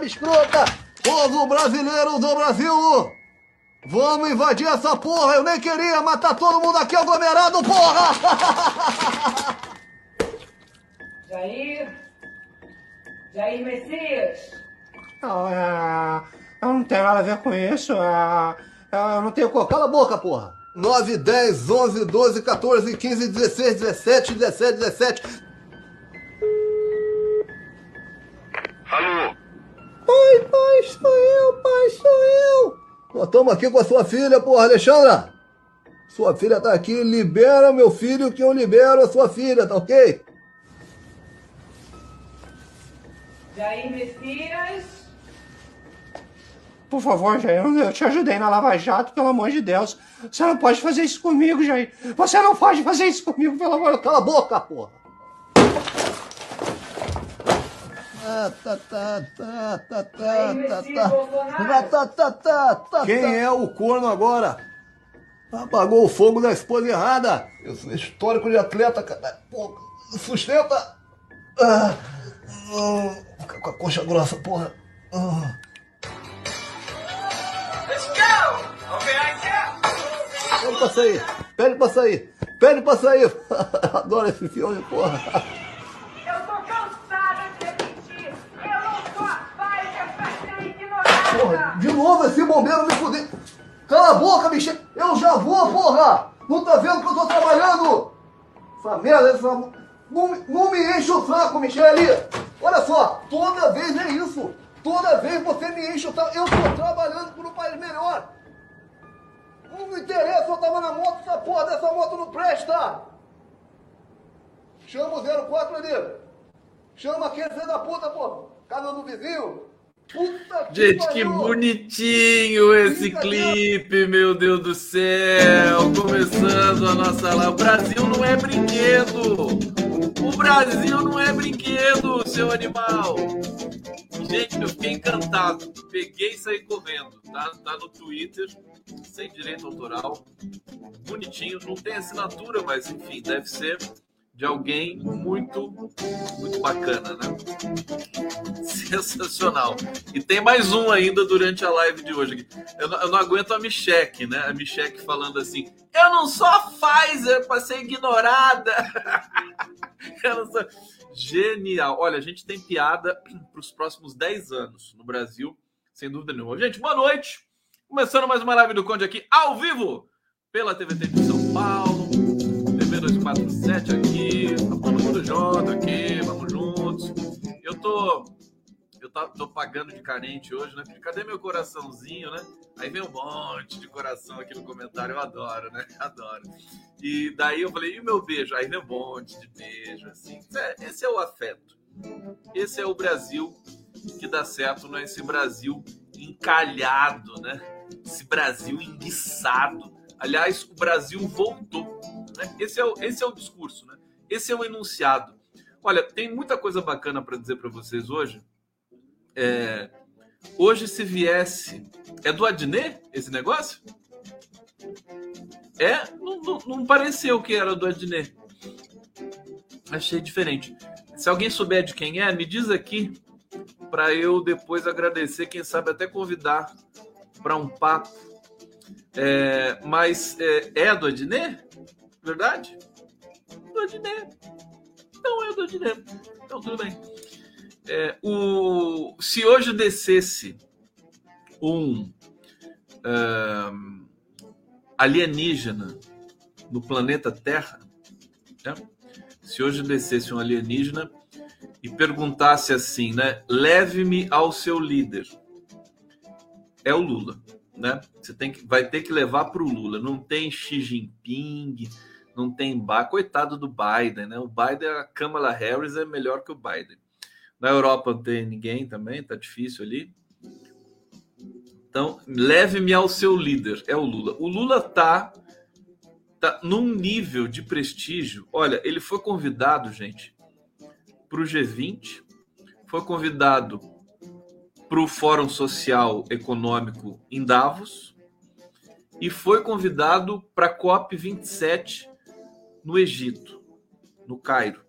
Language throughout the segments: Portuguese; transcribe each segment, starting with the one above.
barba escrota! Povo brasileiro do Brasil! Vamos invadir essa porra! Eu nem queria matar todo mundo aqui aglomerado, porra! Jair? Jair Messias? Não, é... Eu não tenho nada a ver com isso. É... Eu não tenho... Cala a boca, porra! 9, 10, 11, 12, 14, 15, 16, 17, 17, 17. Alô? Pai, pai, sou eu, pai, sou eu. Nós estamos aqui com a sua filha, porra, Alexandra. Sua filha tá aqui, libera meu filho que eu libero a sua filha, tá ok? Jair Messias? Por favor, Jair, eu te ajudei na Lava Jato, pelo amor de Deus. Você não pode fazer isso comigo, Jair. Você não pode fazer isso comigo, pelo amor de Deus. Cala a boca, porra. Quem é o corno agora? Apagou o fogo da esposa errada. Eu sou histórico de atleta, cara. Pô, sustenta. Ah, ah, fica com a coxa grossa, porra. Ah. Let's go! Pede pra sair, pede pra sair, pede pra sair. Adoro esse filme, porra. Eu tô cansada de repetir. Eu não sou a paz dessa ser ignorada. Porra, de novo esse bombeiro me fuder. Cala a boca, bicho. Eu já vou, porra. Não tá vendo que eu tô trabalhando? Essa merda, essa... Não, não me enche o saco, Michele. Olha só, toda vez é isso. Toda vez você me enche o saco. Eu tô trabalhando por um país melhor. Não me interessa, eu tava na moto, essa porra dessa moto não presta. Chama o 04 ali. Chama aquele filho da puta, pô. Casa do vizinho. Puta que Gente, que pariu. bonitinho esse clipe, meu Deus do céu! Começando a nossa live. O Brasil não é brinquedo! O Brasil não é brinquedo, seu animal! Gente, eu fiquei encantado. Peguei e saí correndo. Tá, tá no Twitter, sem direito autoral. Bonitinho, não tem assinatura, mas enfim, deve ser de alguém muito, muito bacana, né? Sensacional. E tem mais um ainda durante a live de hoje. Eu não, eu não aguento a Micheque, né? A Micheque falando assim: Eu não sou a Pfizer para ser ignorada. Sou... Genial. Olha, a gente tem piada para os próximos 10 anos no Brasil, sem dúvida nenhuma. Gente, boa noite. Começando mais uma live do Conde aqui, ao vivo, pela TVT de São Paulo, junto aqui, vamos juntos. Eu tô eu tô pagando de carente hoje, né? Cadê meu coraçãozinho, né? Aí vem um monte de coração aqui no comentário, eu adoro, né? Adoro. E daí eu falei, e meu beijo? Aí vem um monte de beijo, assim. É, Esse é o afeto. Esse é o Brasil que dá certo, não é esse Brasil encalhado, né? Esse Brasil enguiçado. Aliás, o Brasil voltou. Né? Esse, é o, esse é o discurso, né? Esse é o enunciado. Olha, tem muita coisa bacana para dizer para vocês hoje. É, hoje, se viesse. É do Adnet esse negócio? É? Não, não, não pareceu que era do Adnet. Achei diferente. Se alguém souber de quem é, me diz aqui para eu depois agradecer, quem sabe até convidar para um papo. É, mas é, é do Adnet? Verdade? Do Adnet. Então é do Adnet. Então tudo bem. É, o, se hoje descesse um alienígena no planeta Terra, né? se hoje descesse um alienígena e perguntasse assim, né? Leve-me ao seu líder. É o Lula, né? Você tem que, vai ter que levar para o Lula. Não tem Xi Jinping, não tem Ba, coitado do Biden, né? O Biden, a Kamala Harris é melhor que o Biden. Na Europa não tem ninguém também, tá difícil ali. Então, leve-me ao seu líder, é o Lula. O Lula tá, tá num nível de prestígio. Olha, ele foi convidado, gente, para o G20, foi convidado para o Fórum Social Econômico em Davos e foi convidado para a COP27 no Egito, no Cairo.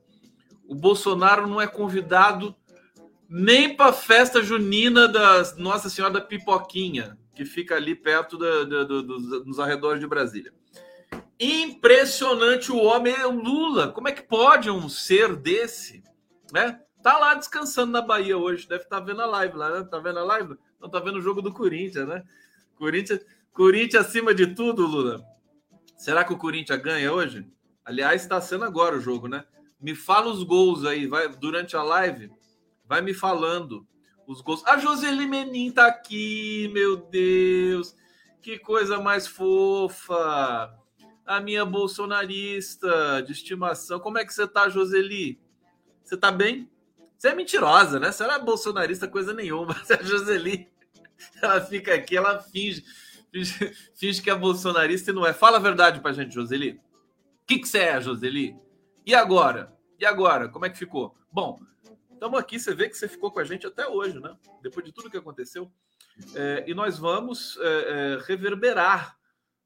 O Bolsonaro não é convidado nem para a festa junina da Nossa Senhora da Pipoquinha, que fica ali perto da, da, da, dos, nos arredores de Brasília. Impressionante o homem, é o Lula. Como é que pode um ser desse, né? Tá lá descansando na Bahia hoje, deve estar tá vendo a live lá, né? Tá vendo a live? Não tá vendo o jogo do Corinthians, né? Corinthians, Corinthians acima de tudo, Lula. Será que o Corinthians ganha hoje? Aliás, está sendo agora o jogo, né? Me fala os gols aí, vai durante a live, vai me falando os gols. A Joseli Menin tá aqui, meu Deus. Que coisa mais fofa. A minha bolsonarista de estimação. Como é que você tá, Joseli? Você tá bem? Você é mentirosa, né? Você não é bolsonarista coisa nenhuma. A Joseli, ela fica aqui, ela finge, finge, finge que é bolsonarista e não é. Fala a verdade pra gente, Joseli. Que, que você é, Joseli? E agora? E agora? Como é que ficou? Bom, estamos aqui. Você vê que você ficou com a gente até hoje, né? Depois de tudo que aconteceu. É, e nós vamos é, é, reverberar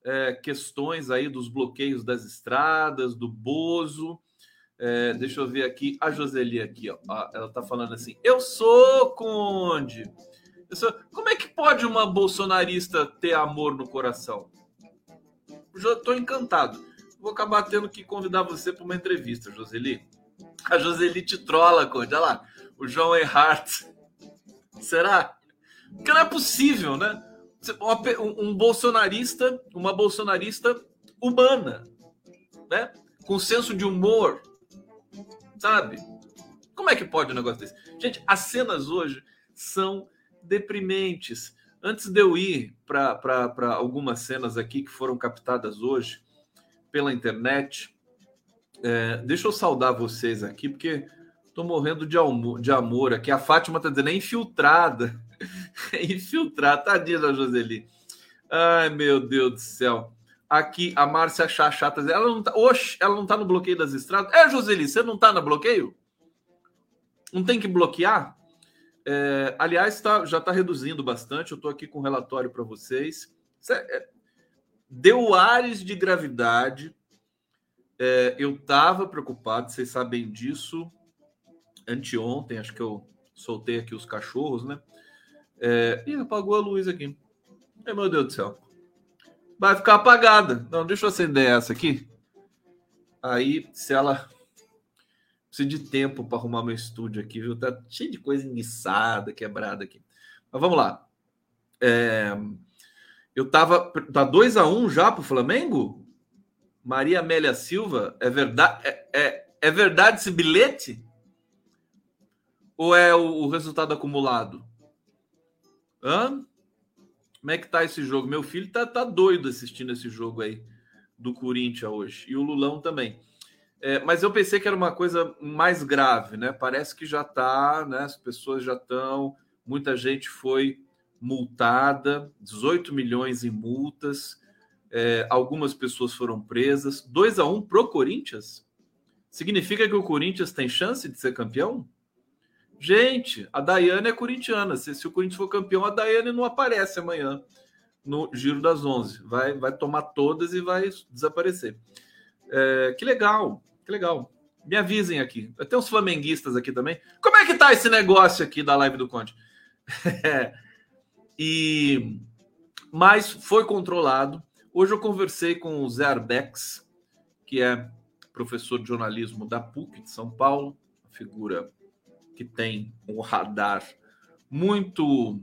é, questões aí dos bloqueios das estradas, do Bozo. É, deixa eu ver aqui a Joseli aqui, ó. Ela tá falando assim: eu sou Conde. Eu sou... Como é que pode uma bolsonarista ter amor no coração? Tô encantado. Vou acabar tendo que convidar você para uma entrevista, Joseli. A Joseli te trola, Conde. Olha lá, o João Erhardt. Será? Porque não é possível, né? Um bolsonarista, uma bolsonarista humana, né? Com senso de humor, sabe? Como é que pode um negócio desse? Gente, as cenas hoje são deprimentes. Antes de eu ir para algumas cenas aqui que foram captadas hoje pela internet, é, deixa eu saudar vocês aqui, porque estou morrendo de, amor, de amor aqui. A Fátima está dizendo, é infiltrada. infiltrada, tadinha da Joseli. Ai, meu Deus do céu. Aqui a Márcia Chachata, ela não tá, oxe, ela não tá no bloqueio das estradas. É, Joseli, você não tá no bloqueio? Não tem que bloquear? É, aliás, tá, já está reduzindo bastante. Eu estou aqui com um relatório para vocês. É, deu ares de gravidade. É, eu estava preocupado, vocês sabem disso. Anteontem, acho que eu soltei aqui os cachorros, né? É, ih, apagou a luz aqui. Ai, meu Deus do céu. Vai ficar apagada. Não, deixa eu acender essa aqui. Aí, se ela. Preciso de tempo para arrumar meu estúdio aqui, viu? Tá cheio de coisa enguiçada, quebrada aqui. Mas vamos lá. É... Eu tava. Tá 2 a 1 um já pro Flamengo? Maria Amélia Silva, é verdade? É, é, é verdade esse bilhete? Ou é o, o resultado acumulado? Hã? Como é que tá esse jogo? Meu filho tá, tá doido assistindo esse jogo aí do Corinthians hoje. E o Lulão também. É, mas eu pensei que era uma coisa mais grave, né? Parece que já tá, né? As pessoas já estão. Muita gente foi multada, 18 milhões em multas. É, algumas pessoas foram presas. 2 a 1 pro Corinthians? Significa que o Corinthians tem chance de ser campeão? Gente, a Daiane é corintiana. Se, se o Corinthians for campeão, a Daiane não aparece amanhã no Giro das 11. Vai, vai tomar todas e vai desaparecer. É, que legal, que legal. Me avisem aqui. Tem uns flamenguistas aqui também. Como é que tá esse negócio aqui da live do Conte? É, e mas foi controlado. Hoje eu conversei com o Zé Arbex, que é professor de jornalismo da PUC de São Paulo, figura que tem um radar muito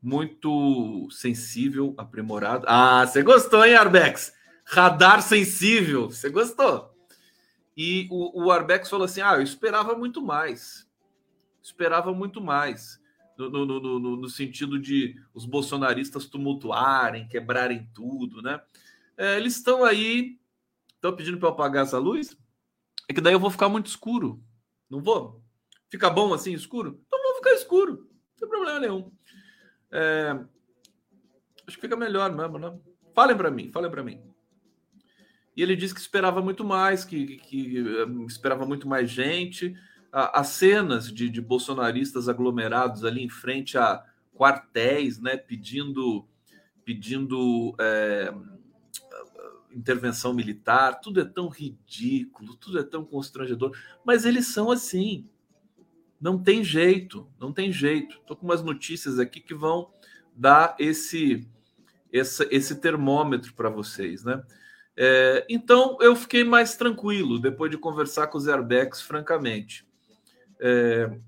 muito sensível, aprimorado. Ah, você gostou, hein, Arbex? Radar sensível, você gostou? E o, o Arbex falou assim: ah, eu esperava muito mais. Esperava muito mais. No, no, no, no, sentido de os bolsonaristas tumultuarem, quebrarem tudo, né? É, eles estão aí, estão pedindo para eu apagar essa luz, é que daí eu vou ficar muito escuro. Não vou? Fica bom assim, escuro? Então vou ficar escuro, não tem problema nenhum. É... Acho que fica melhor mesmo, né? Falem para mim, falem para mim. E ele disse que esperava muito mais, que, que, que eh, esperava muito mais gente. As cenas de, de bolsonaristas aglomerados ali em frente a quartéis, né, pedindo, pedindo é, intervenção militar, tudo é tão ridículo, tudo é tão constrangedor, mas eles são assim. Não tem jeito, não tem jeito. Estou com umas notícias aqui que vão dar esse esse, esse termômetro para vocês, né? É, então eu fiquei mais tranquilo depois de conversar com os airbags, francamente. É,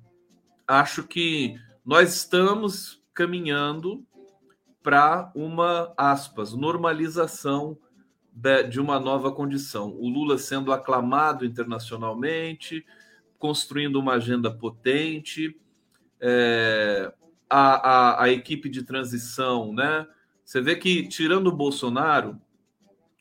acho que nós estamos caminhando para uma aspas normalização de, de, uma nova condição. O Lula sendo aclamado internacionalmente, construindo uma agenda potente, é, a, a, a equipe de transição, né? Você vê que, tirando o Bolsonaro,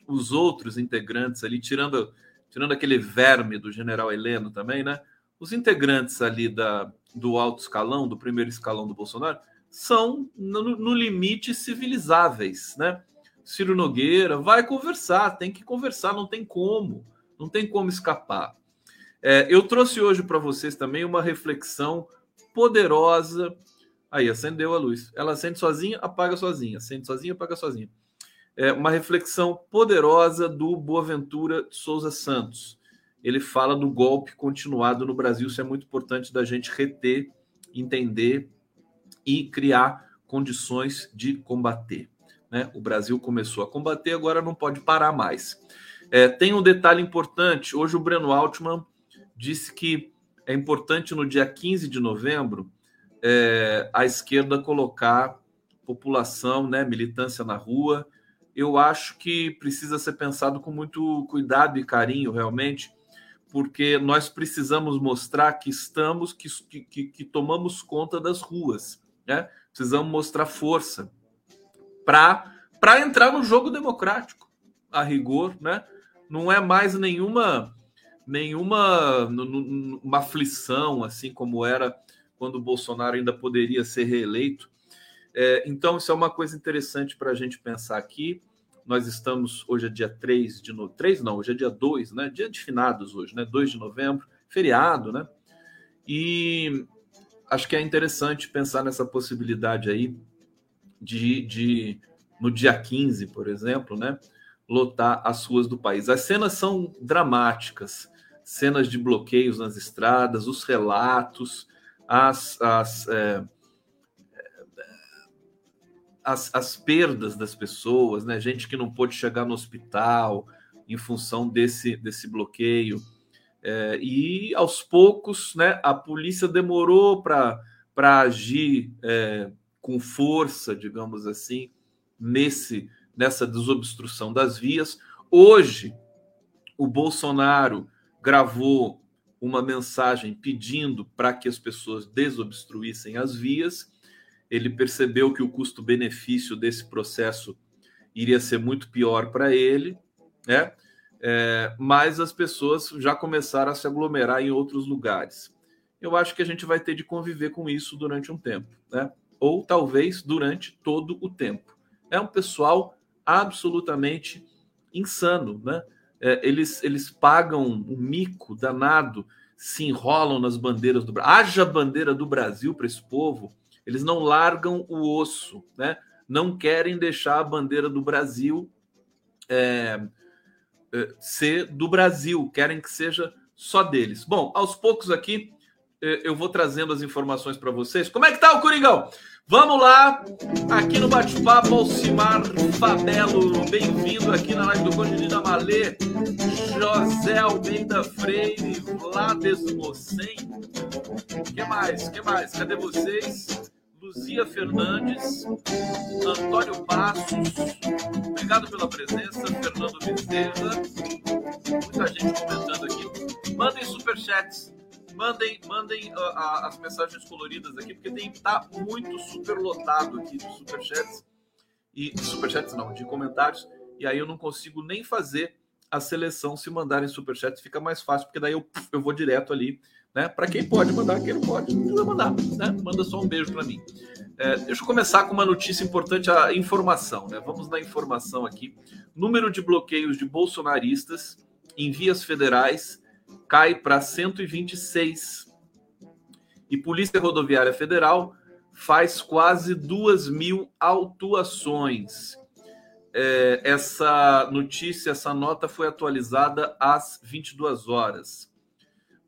os outros integrantes ali, tirando, tirando aquele verme do general Heleno também, né? Os integrantes ali da, do alto escalão, do primeiro escalão do Bolsonaro, são, no, no limite, civilizáveis, né? Ciro Nogueira vai conversar, tem que conversar, não tem como, não tem como escapar. É, eu trouxe hoje para vocês também uma reflexão poderosa Aí, acendeu a luz. Ela acende sozinha, apaga sozinha. Acende sozinha, apaga sozinha. É uma reflexão poderosa do Boaventura Souza Santos. Ele fala do golpe continuado no Brasil. Isso é muito importante da gente reter, entender e criar condições de combater. Né? O Brasil começou a combater, agora não pode parar mais. É, tem um detalhe importante. Hoje o Breno Altman disse que é importante no dia 15 de novembro é, a esquerda colocar população, né, militância na rua. Eu acho que precisa ser pensado com muito cuidado e carinho, realmente, porque nós precisamos mostrar que estamos, que, que, que tomamos conta das ruas, né? Precisamos mostrar força para entrar no jogo democrático, a rigor, né? Não é mais nenhuma nenhuma uma aflição assim como era quando o Bolsonaro ainda poderia ser reeleito. É, então, isso é uma coisa interessante para a gente pensar aqui. Nós estamos, hoje é dia 3 de novembro, 3 não, hoje é dia 2, né? Dia de finados hoje, né? 2 de novembro, feriado, né? E acho que é interessante pensar nessa possibilidade aí de, de no dia 15, por exemplo, né? Lotar as ruas do país. As cenas são dramáticas, cenas de bloqueios nas estradas, os relatos, as, as, é, as, as, perdas das pessoas, né? Gente que não pôde chegar no hospital em função desse, desse bloqueio. É, e aos poucos, né, a polícia demorou para agir é, com força, digamos assim, nesse nessa desobstrução das vias. Hoje, o Bolsonaro gravou uma mensagem pedindo para que as pessoas desobstruíssem as vias. Ele percebeu que o custo-benefício desse processo iria ser muito pior para ele, né? É, mas as pessoas já começaram a se aglomerar em outros lugares. Eu acho que a gente vai ter de conviver com isso durante um tempo, né? Ou talvez durante todo o tempo. É um pessoal absolutamente insano, né? é, eles, eles pagam um mico danado, se enrolam nas bandeiras do Brasil. Haja bandeira do Brasil para esse povo, eles não largam o osso, né? não querem deixar a bandeira do Brasil é, é, ser do Brasil, querem que seja só deles. Bom, aos poucos aqui é, eu vou trazendo as informações para vocês. Como é que tá o Coringão? Vamos lá, aqui no bate-papo, Alcimar Fabelo, bem-vindo aqui na live do Conde de Malê, José Almeida Freire, Vlades Mocem, que mais, que mais, cadê vocês? Luzia Fernandes, Antônio Passos, obrigado pela presença, Fernando Bezerra, muita gente comentando aqui, mandem superchats, Mandem, mandem uh, as mensagens coloridas aqui, porque tem tá muito super lotado aqui de superchats. E superchats não, de comentários. E aí eu não consigo nem fazer a seleção se mandarem superchats, fica mais fácil, porque daí eu, eu vou direto ali, né? Para quem pode mandar, quem não pode, não precisa mandar, né? Manda só um beijo para mim. É, deixa eu começar com uma notícia importante, a informação, né? Vamos na informação aqui. Número de bloqueios de bolsonaristas em vias federais cai para 126. E Polícia Rodoviária Federal faz quase 2 mil autuações. é, essa notícia, essa nota foi atualizada às 22 horas.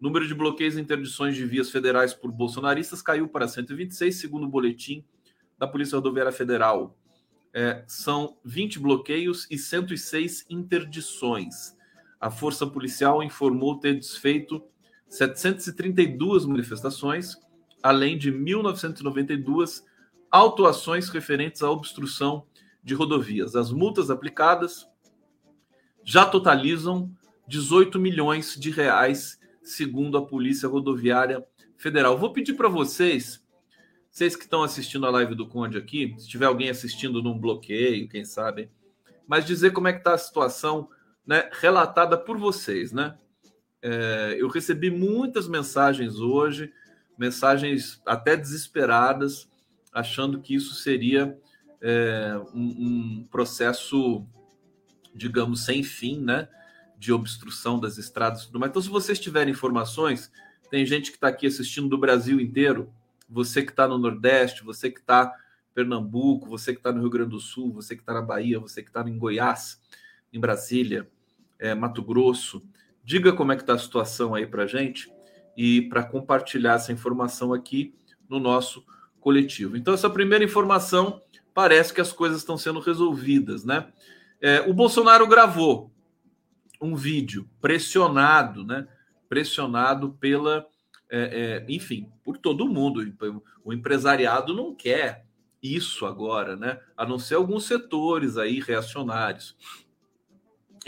Número de bloqueios e interdições de vias federais por bolsonaristas caiu para 126, segundo o boletim da Polícia Rodoviária Federal. É, são 20 bloqueios e 106 interdições. A Força Policial informou ter desfeito 732 manifestações, além de 1.992 autuações referentes à obstrução de rodovias. As multas aplicadas já totalizam 18 milhões de reais, segundo a Polícia Rodoviária Federal. Vou pedir para vocês, vocês que estão assistindo a live do Conde aqui, se tiver alguém assistindo num bloqueio, quem sabe, mas dizer como é que está a situação né, relatada por vocês, né? É, eu recebi muitas mensagens hoje, mensagens até desesperadas, achando que isso seria é, um, um, processo, digamos, sem fim, né? De obstrução das estradas e tudo mais. Então, se vocês tiverem informações, tem gente que está aqui assistindo do Brasil inteiro, você que está no Nordeste, você que está em Pernambuco, você que está no Rio Grande do Sul, você que está na Bahia, você que está em Goiás, em Brasília, é, Mato Grosso. Diga como é que está a situação aí para gente e para compartilhar essa informação aqui no nosso coletivo. Então, essa primeira informação parece que as coisas estão sendo resolvidas, né? É, o Bolsonaro gravou um vídeo pressionado, né? Pressionado pela, é, é, enfim, por todo mundo. O empresariado não quer isso agora, né? A não ser alguns setores aí reacionários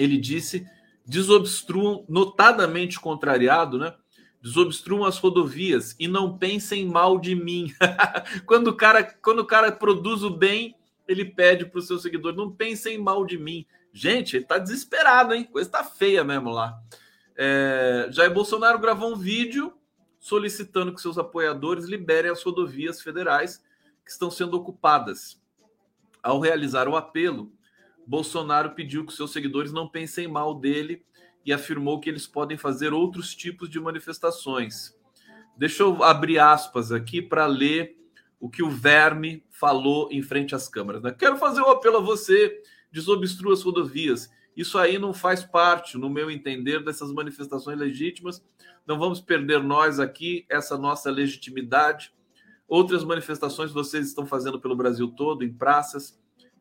ele disse, desobstruam, notadamente contrariado, né? Desobstruam as rodovias e não pensem mal de mim. quando, o cara, quando o cara produz o bem, ele pede para os seus seguidores: não pensem mal de mim. Gente, ele está desesperado, hein? Coisa está feia mesmo lá. É, Jair Bolsonaro gravou um vídeo solicitando que seus apoiadores liberem as rodovias federais que estão sendo ocupadas. Ao realizar o apelo, Bolsonaro pediu que seus seguidores não pensem mal dele e afirmou que eles podem fazer outros tipos de manifestações. Deixa eu abrir aspas aqui para ler o que o Verme falou em frente às câmeras. Né? Quero fazer um apelo a você, desobstrua as rodovias. Isso aí não faz parte, no meu entender, dessas manifestações legítimas. Não vamos perder nós aqui essa nossa legitimidade. Outras manifestações vocês estão fazendo pelo Brasil todo, em praças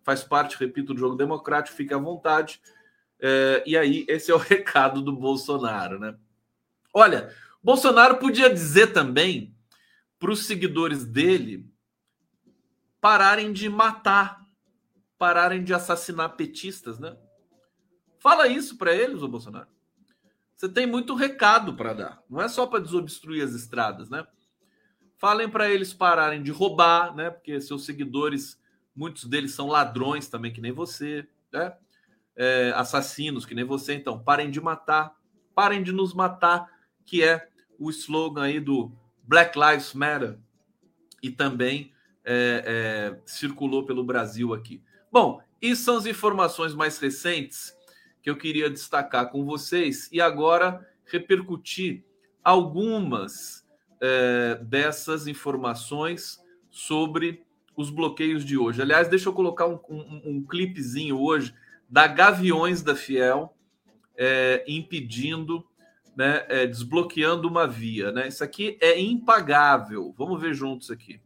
faz parte, repito, do jogo democrático, fique à vontade. É, e aí, esse é o recado do Bolsonaro, né? Olha, Bolsonaro podia dizer também para os seguidores dele pararem de matar, pararem de assassinar petistas, né? Fala isso para eles, o Bolsonaro. Você tem muito recado para dar. Não é só para desobstruir as estradas, né? Falem para eles pararem de roubar, né? Porque seus seguidores Muitos deles são ladrões também, que nem você, né? É, assassinos, que nem você. Então, parem de matar, parem de nos matar, que é o slogan aí do Black Lives Matter e também é, é, circulou pelo Brasil aqui. Bom, e são as informações mais recentes que eu queria destacar com vocês e agora repercutir algumas é, dessas informações sobre os bloqueios de hoje. Aliás, deixa eu colocar um, um, um clipezinho hoje da Gaviões da Fiel é, impedindo, né, é, desbloqueando uma via. Né? Isso aqui é impagável. Vamos ver juntos aqui.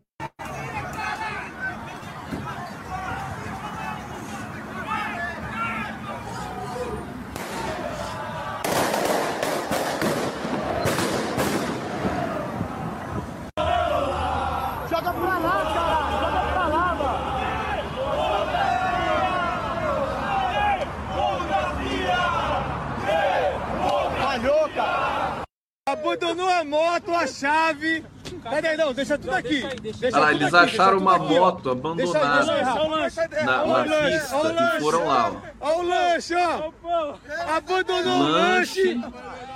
abandonou a moto, a chave. Peraí, não, deixa tudo aqui. Deixa ah, eles aqui, acharam uma moto abandonada deixa, na, na pista e foram lá. Olha o lanche, ó. Abandonou o lanche.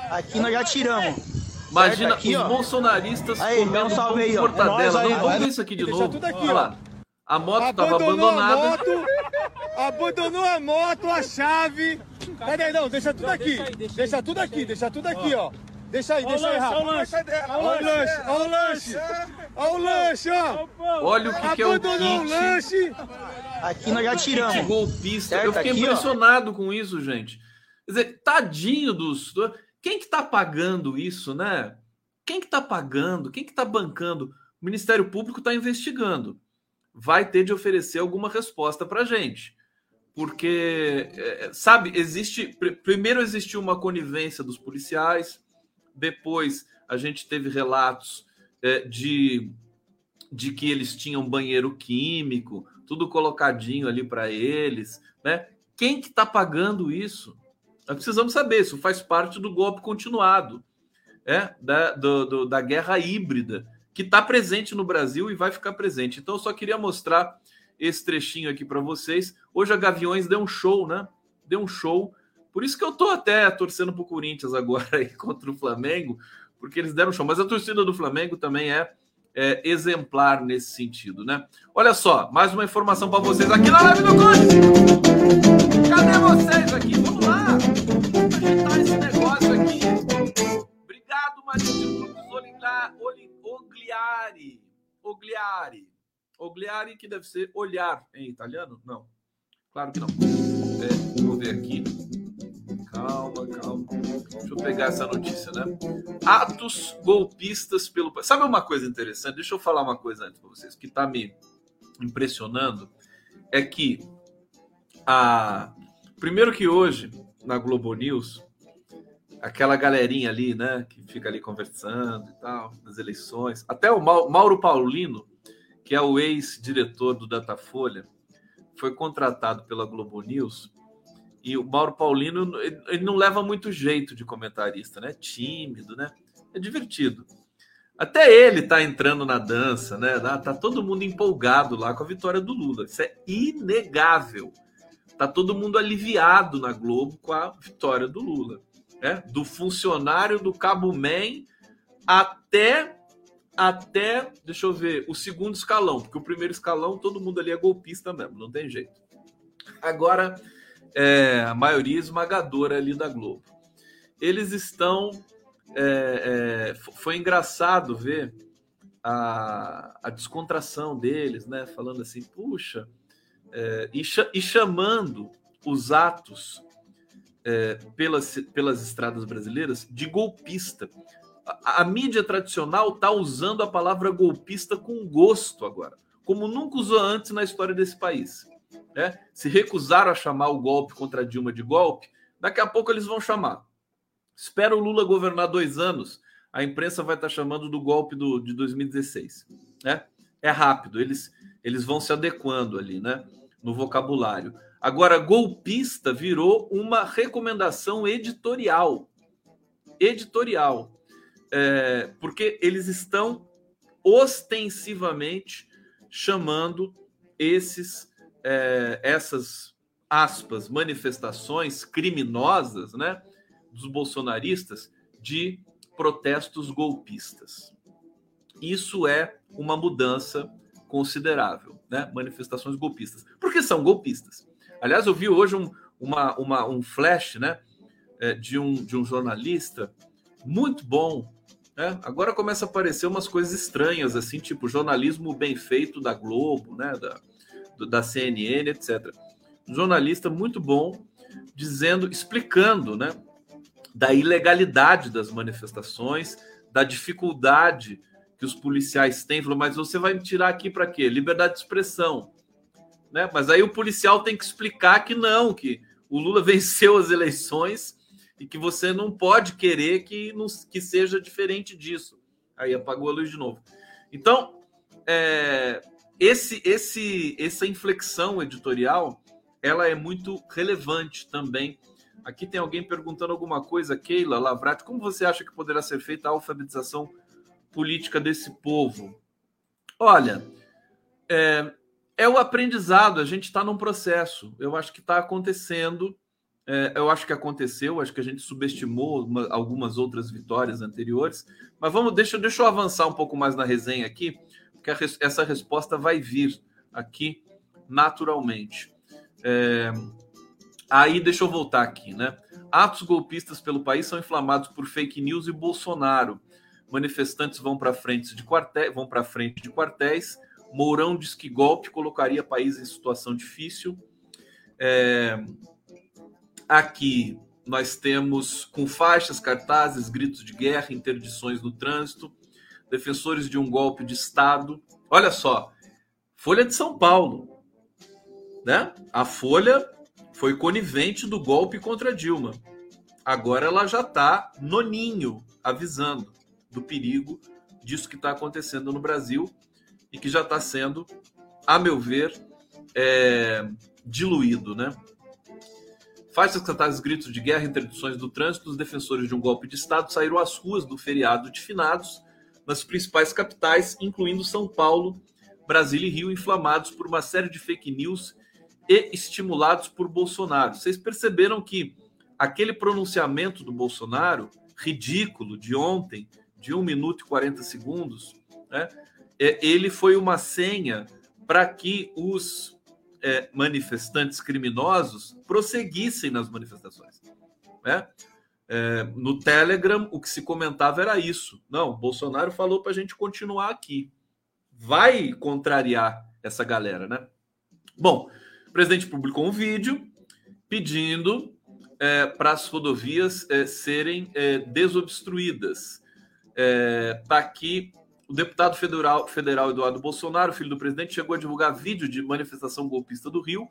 Aqui nós já tiramos. Imagina aqui, os ó. bolsonaristas aí, comendo pão com mortadela. É vamos ver isso aqui de novo. Olha lá. A moto estava abandonada. A moto, abandonou a moto, a chave. Peraí, não, deixa tudo aqui. Deixa tudo aqui, deixa tudo aqui, ó. Deixa aí, deixa aí, Rafa. Olha o lanche, olha o lanche, olha o lanche. Ó. Olha o que, que é o Abandonou o lanche. Aqui nós já Kit tiramos. golpista. Certo, Eu fiquei aqui, ó. impressionado com isso, gente. Quer dizer, tadinho dos. Quem que tá pagando isso, né? Quem que tá pagando? Quem que tá bancando? O Ministério Público está investigando. Vai ter de oferecer alguma resposta para gente. Porque, é, sabe, existe. pr- Primeiro existiu uma conivência dos policiais, depois a gente teve relatos é, de, de que eles tinham banheiro químico, tudo colocadinho ali para eles, né? Quem que está pagando isso? Nós precisamos saber. Isso faz parte do golpe continuado, é, da, do- do- da guerra híbrida que está presente no Brasil e vai ficar presente. Então, eu só queria mostrar esse trechinho aqui para vocês. Hoje a Gaviões deu um show, né? Deu um show. Por isso que eu tô até torcendo pro Corinthians agora aí contra o Flamengo, porque eles deram show. Mas a torcida do Flamengo também é, é exemplar nesse sentido, né? Olha só, mais uma informação para vocês aqui na live do Conde. Cadê vocês aqui? Vamos lá. Vamos ajeitar esse negócio aqui. Obrigado, Maria de Lourdes Ogliari. Ogliari. Ogliari, que deve ser olhar em italiano? Não. Claro que não. É, vou ver aqui. Calma, calma. Deixa eu pegar essa notícia, né? Atos golpistas pelo. Sabe uma coisa interessante? Deixa eu falar uma coisa antes para vocês, que está me impressionando. É que a. Primeiro que hoje, na Globo News, aquela galerinha ali, né, que fica ali conversando e tal, nas eleições, até o Mau- Mauro Paulino, que é o ex-diretor do Datafolha, foi contratado pela Globo News. E o Mauro Paulino, ele não leva muito jeito de comentarista, né? Tímido, né? É divertido. Até ele tá entrando na dança, né? Tá tá todo mundo empolgado lá com a vitória do Lula. Isso é inegável. Tá todo mundo aliviado na Globo com a vitória do Lula, né? Do funcionário do Cabo Man até até, deixa eu ver, o segundo escalão, porque o primeiro escalão todo mundo ali é golpista mesmo, não tem jeito. Agora, é, a maioria esmagadora ali da Globo. Eles estão. é, é, foi engraçado ver a, a descontração deles, né? Falando assim, puxa, é, e, e chamando os atos é, pelas, pelas estradas brasileiras de golpista. A, a mídia tradicional está usando a palavra golpista com gosto agora, como nunca usou antes na história desse país. Né? Se recusaram a chamar o golpe contra Dilma de golpe, daqui a pouco eles vão chamar. Espera o Lula governar dois anos, a imprensa vai estar chamando do golpe do, de 2016. Né? É rápido, eles, eles vão se adequando ali, né? No vocabulário. Agora, golpista virou uma recomendação editorial. Editorial. É, porque eles estão ostensivamente chamando esses é, essas aspas manifestações criminosas, né, dos bolsonaristas de protestos golpistas. Isso é uma mudança considerável, né? Manifestações golpistas, porque são golpistas. Aliás, eu vi hoje um, uma, uma, um flash, né, é, de um de um jornalista muito bom. Né? Agora começa a aparecer umas coisas estranhas, assim, tipo jornalismo bem feito da Globo, né? Da, da CNN, etc. Um jornalista muito bom, dizendo, explicando, né? Da ilegalidade das manifestações, da dificuldade que os policiais têm. Falou, mas você vai me tirar aqui para quê? Liberdade de expressão. Né? Mas aí o policial tem que explicar que não, que o Lula venceu as eleições e que você não pode querer que, que seja diferente disso. Aí apagou a luz de novo. Então, é, esse, esse, essa inflexão editorial, ela é muito relevante também. Aqui tem alguém perguntando alguma coisa, Keila Lavrati, como você acha que poderá ser feita a alfabetização política desse povo? Olha, é, é o aprendizado, a gente está num processo. Eu acho que está acontecendo. É, eu acho que aconteceu, acho que a gente subestimou uma- algumas outras vitórias anteriores. Mas vamos, deixa, deixa eu avançar um pouco mais na resenha aqui, a res- essa resposta vai vir aqui naturalmente. É, aí deixa eu voltar aqui, né? Atos golpistas pelo país são inflamados por fake news e Bolsonaro. Manifestantes vão para frente de quartéis, vão para frente de quartéis. Mourão diz que golpe colocaria o país em situação difícil. É... Aqui nós temos com faixas, cartazes, gritos de guerra, interdições no trânsito, defensores de um golpe de Estado. Olha só, Folha de São Paulo, né? A Folha foi conivente do golpe contra Dilma. Agora ela já está no ninho, avisando do perigo disso que está acontecendo no Brasil e que já está sendo, a meu ver, é, diluído, né? Faixas, cantadas, gritos de guerra, interdições do trânsito, os defensores de um golpe de Estado saíram às ruas do feriado de finados nas principais capitais, incluindo São Paulo, Brasília e Rio, inflamados por uma série de fake news e estimulados por Bolsonaro. Vocês perceberam que aquele pronunciamento do Bolsonaro, ridículo, de ontem, de 1 minuto e 40 segundos, né, é, ele foi uma senha para que os é, manifestantes criminosos prosseguissem nas manifestações. Né? É, no Telegram, o que se comentava era isso. Não, Bolsonaro falou para a gente continuar aqui. Vai contrariar essa galera, né? Bom, o presidente publicou um vídeo pedindo é, para as rodovias é, serem é, desobstruídas. Está aqui o deputado federal, federal Eduardo Bolsonaro, filho do presidente, chegou a divulgar vídeo de manifestação golpista do Rio,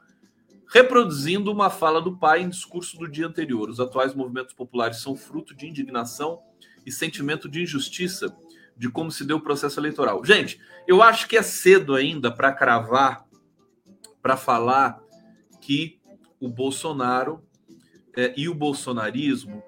reproduzindo uma fala do pai em discurso do dia anterior. Os atuais movimentos populares são fruto de indignação e sentimento de injustiça de como se deu o processo eleitoral. Gente, eu acho que é cedo ainda para cravar para falar que o Bolsonaro é, e o bolsonarismo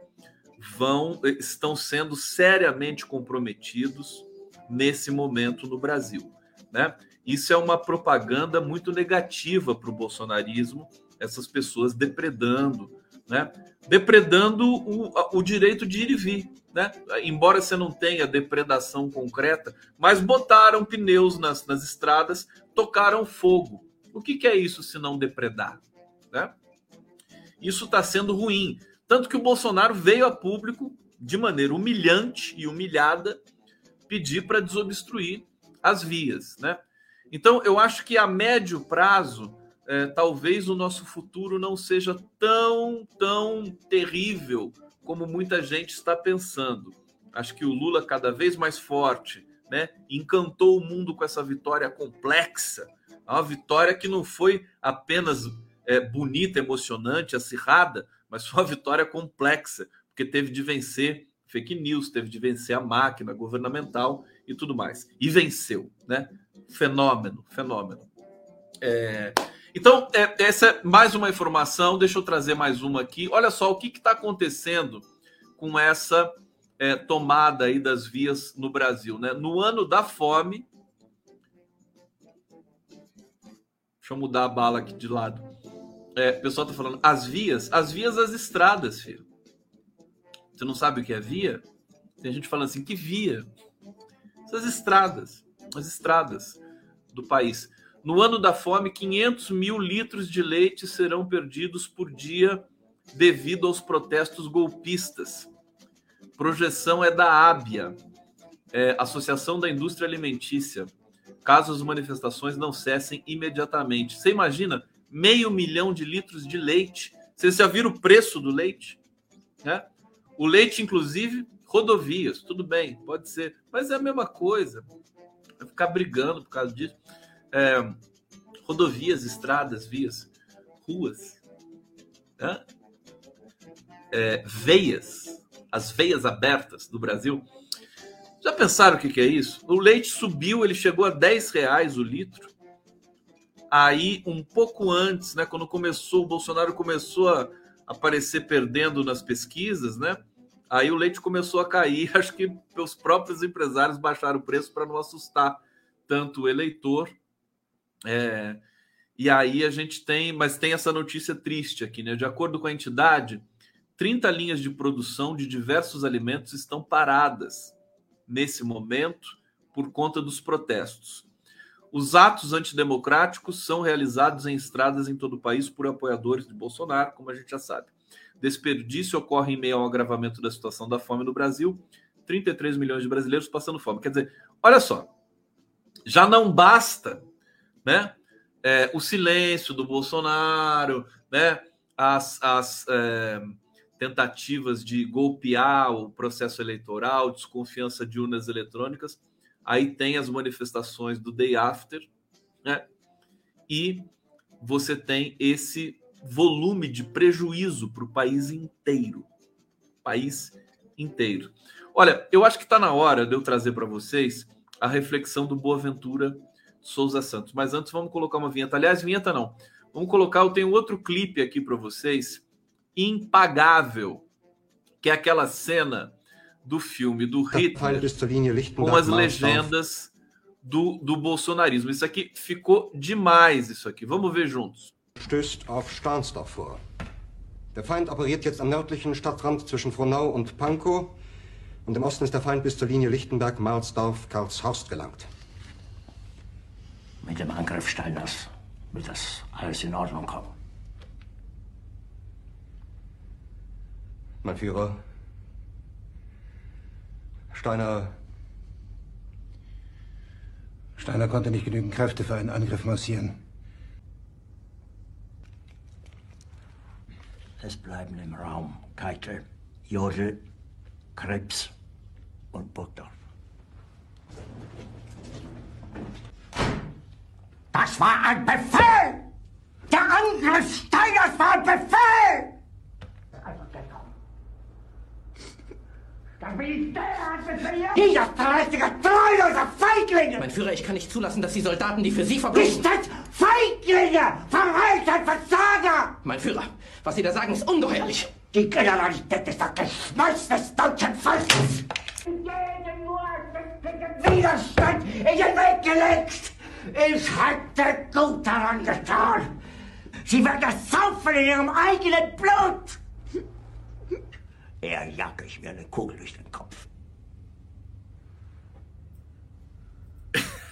vão estão sendo seriamente comprometidos nesse momento no Brasil, né? Isso é uma propaganda muito negativa para o bolsonarismo, essas pessoas depredando, né? Depredando o, o direito de ir e vir, né? Embora você não tenha depredação concreta, mas botaram pneus nas, nas estradas, tocaram fogo, o que, que é isso se não depredar? Né? Isso está sendo ruim. Tanto que o Bolsonaro veio a público, de maneira humilhante e humilhada, pedir para desobstruir as vias. Né? Então, eu acho que a médio prazo, é, talvez o nosso futuro não seja tão, tão terrível como muita gente está pensando. Acho que o Lula, cada vez mais forte, né, encantou o mundo com essa vitória complexa é uma vitória que não foi apenas é, bonita, emocionante, acirrada, mas foi uma vitória complexa, porque teve de vencer fake news, teve de vencer a máquina governamental e tudo mais. E venceu, né? Fenômeno, fenômeno. É... Então, é, essa é mais uma informação. Deixa eu trazer mais uma aqui. Olha só o que está acontecendo com essa é, tomada aí das vias no Brasil. Né? No ano da fome, Deixa eu mudar a bala aqui de lado. É, o pessoal tá falando, as vias, as vias, as estradas, filho. Você não sabe o que é via? Tem gente falando assim, que via? Essas estradas, as estradas do país. No ano da fome, 500 mil litros de leite serão perdidos por dia devido aos protestos golpistas. Projeção é da ABIA, é, Associação da Indústria Alimentícia caso as manifestações não cessem imediatamente. Você imagina meio milhão de litros de leite? Vocês já viram o preço do leite? Né? O leite, inclusive, rodovias, tudo bem, pode ser, mas é a mesma coisa. Ficar brigando por causa disso. É, rodovias, estradas, vias, ruas, né? é, veias, as veias abertas do Brasil já pensaram o que, que é isso? O leite subiu, ele chegou a 10 reais o litro. Aí, um pouco antes, né, quando começou, o Bolsonaro começou a aparecer perdendo nas pesquisas, né? Aí o leite começou a cair. Acho que os próprios empresários baixaram o preço para não assustar tanto o eleitor. É, e aí a gente tem, mas tem essa notícia triste aqui, né? De acordo com a entidade, 30 linhas de produção de diversos alimentos estão paradas nesse momento por conta dos protestos. Os atos antidemocráticos são realizados em estradas em todo o país por apoiadores de Bolsonaro, como a gente já sabe. Desperdício ocorre em meio ao agravamento da situação da fome no Brasil. 33 milhões de brasileiros passando fome. Quer dizer, olha só, já não basta, né? É, o silêncio do Bolsonaro, né? As, as é, tentativas de golpear o processo eleitoral, desconfiança de urnas eletrônicas. Aí tem as manifestações do day after, né? E você tem esse volume de prejuízo para o país inteiro. País inteiro. Olha, eu acho que está na hora de eu trazer para vocês a reflexão do Boaventura Souza Santos. Mas antes vamos colocar uma vinheta. Aliás, vinheta não. Vamos colocar, eu tenho outro clipe aqui para vocês, impagável, que é aquela cena do filme do Hitler com as legendas do, do bolsonarismo. Isso aqui ficou demais, isso aqui. Vamos ver juntos. Stößt auf Stahnsdorf vor. Der Feind operiert jetzt am nördlichen Stadtrand zwischen Frohnau und Pankow und im Osten ist der Feind bis zur Linie Lichtenberg-Marsdorf-Karlshorst gelangt. Mit dem Angriff Steiners wird das alles in Ordnung kommen. Mein Führer, Steiner Steiner konnte nicht genügend Kräfte für einen Angriff massieren. Es bleiben im Raum Keitel, Jodl, Krebs und Burgdorf. Das war ein Befehl! Der Angriff Steiners war ein Befehl! Das Militär hat befehlt! Dieser verlässige, treuloser Feiglinge! Mein Führer, ich kann nicht zulassen, dass die Soldaten, die für Sie verbringen... Nicht als Feiglinge! Verreiter, Versager! Mein Führer, was Sie da sagen, ist ungeheuerlich. Die Generalität ist das Geschmeiß des deutschen Volkes! Jeden Widerstand in den Weg gelegt! Ich hätte gut daran getan! Sie werden das saufen in ihrem eigenen Blut! Er jag ich mir eine Kugel durch den Kopf.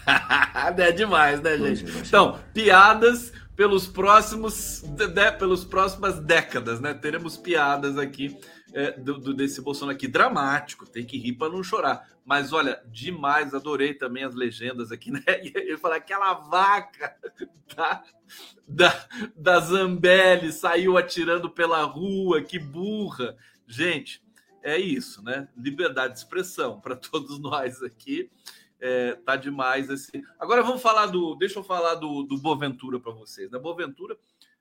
é demais, né, gente? Então, piadas pelos próximos, né, pelos próximas décadas, né? Teremos piadas aqui é, do, do, desse Bolsonaro aqui dramático, tem que rir para não chorar. Mas olha, demais, adorei também as legendas aqui, né? Ele fala aquela vaca da, da, da Zambelli saiu atirando pela rua, que burra. Gente, é isso, né? Liberdade de expressão para todos nós aqui. É, tá demais esse. Agora vamos falar do. Deixa eu falar do, do Boventura para vocês. Né? Boventura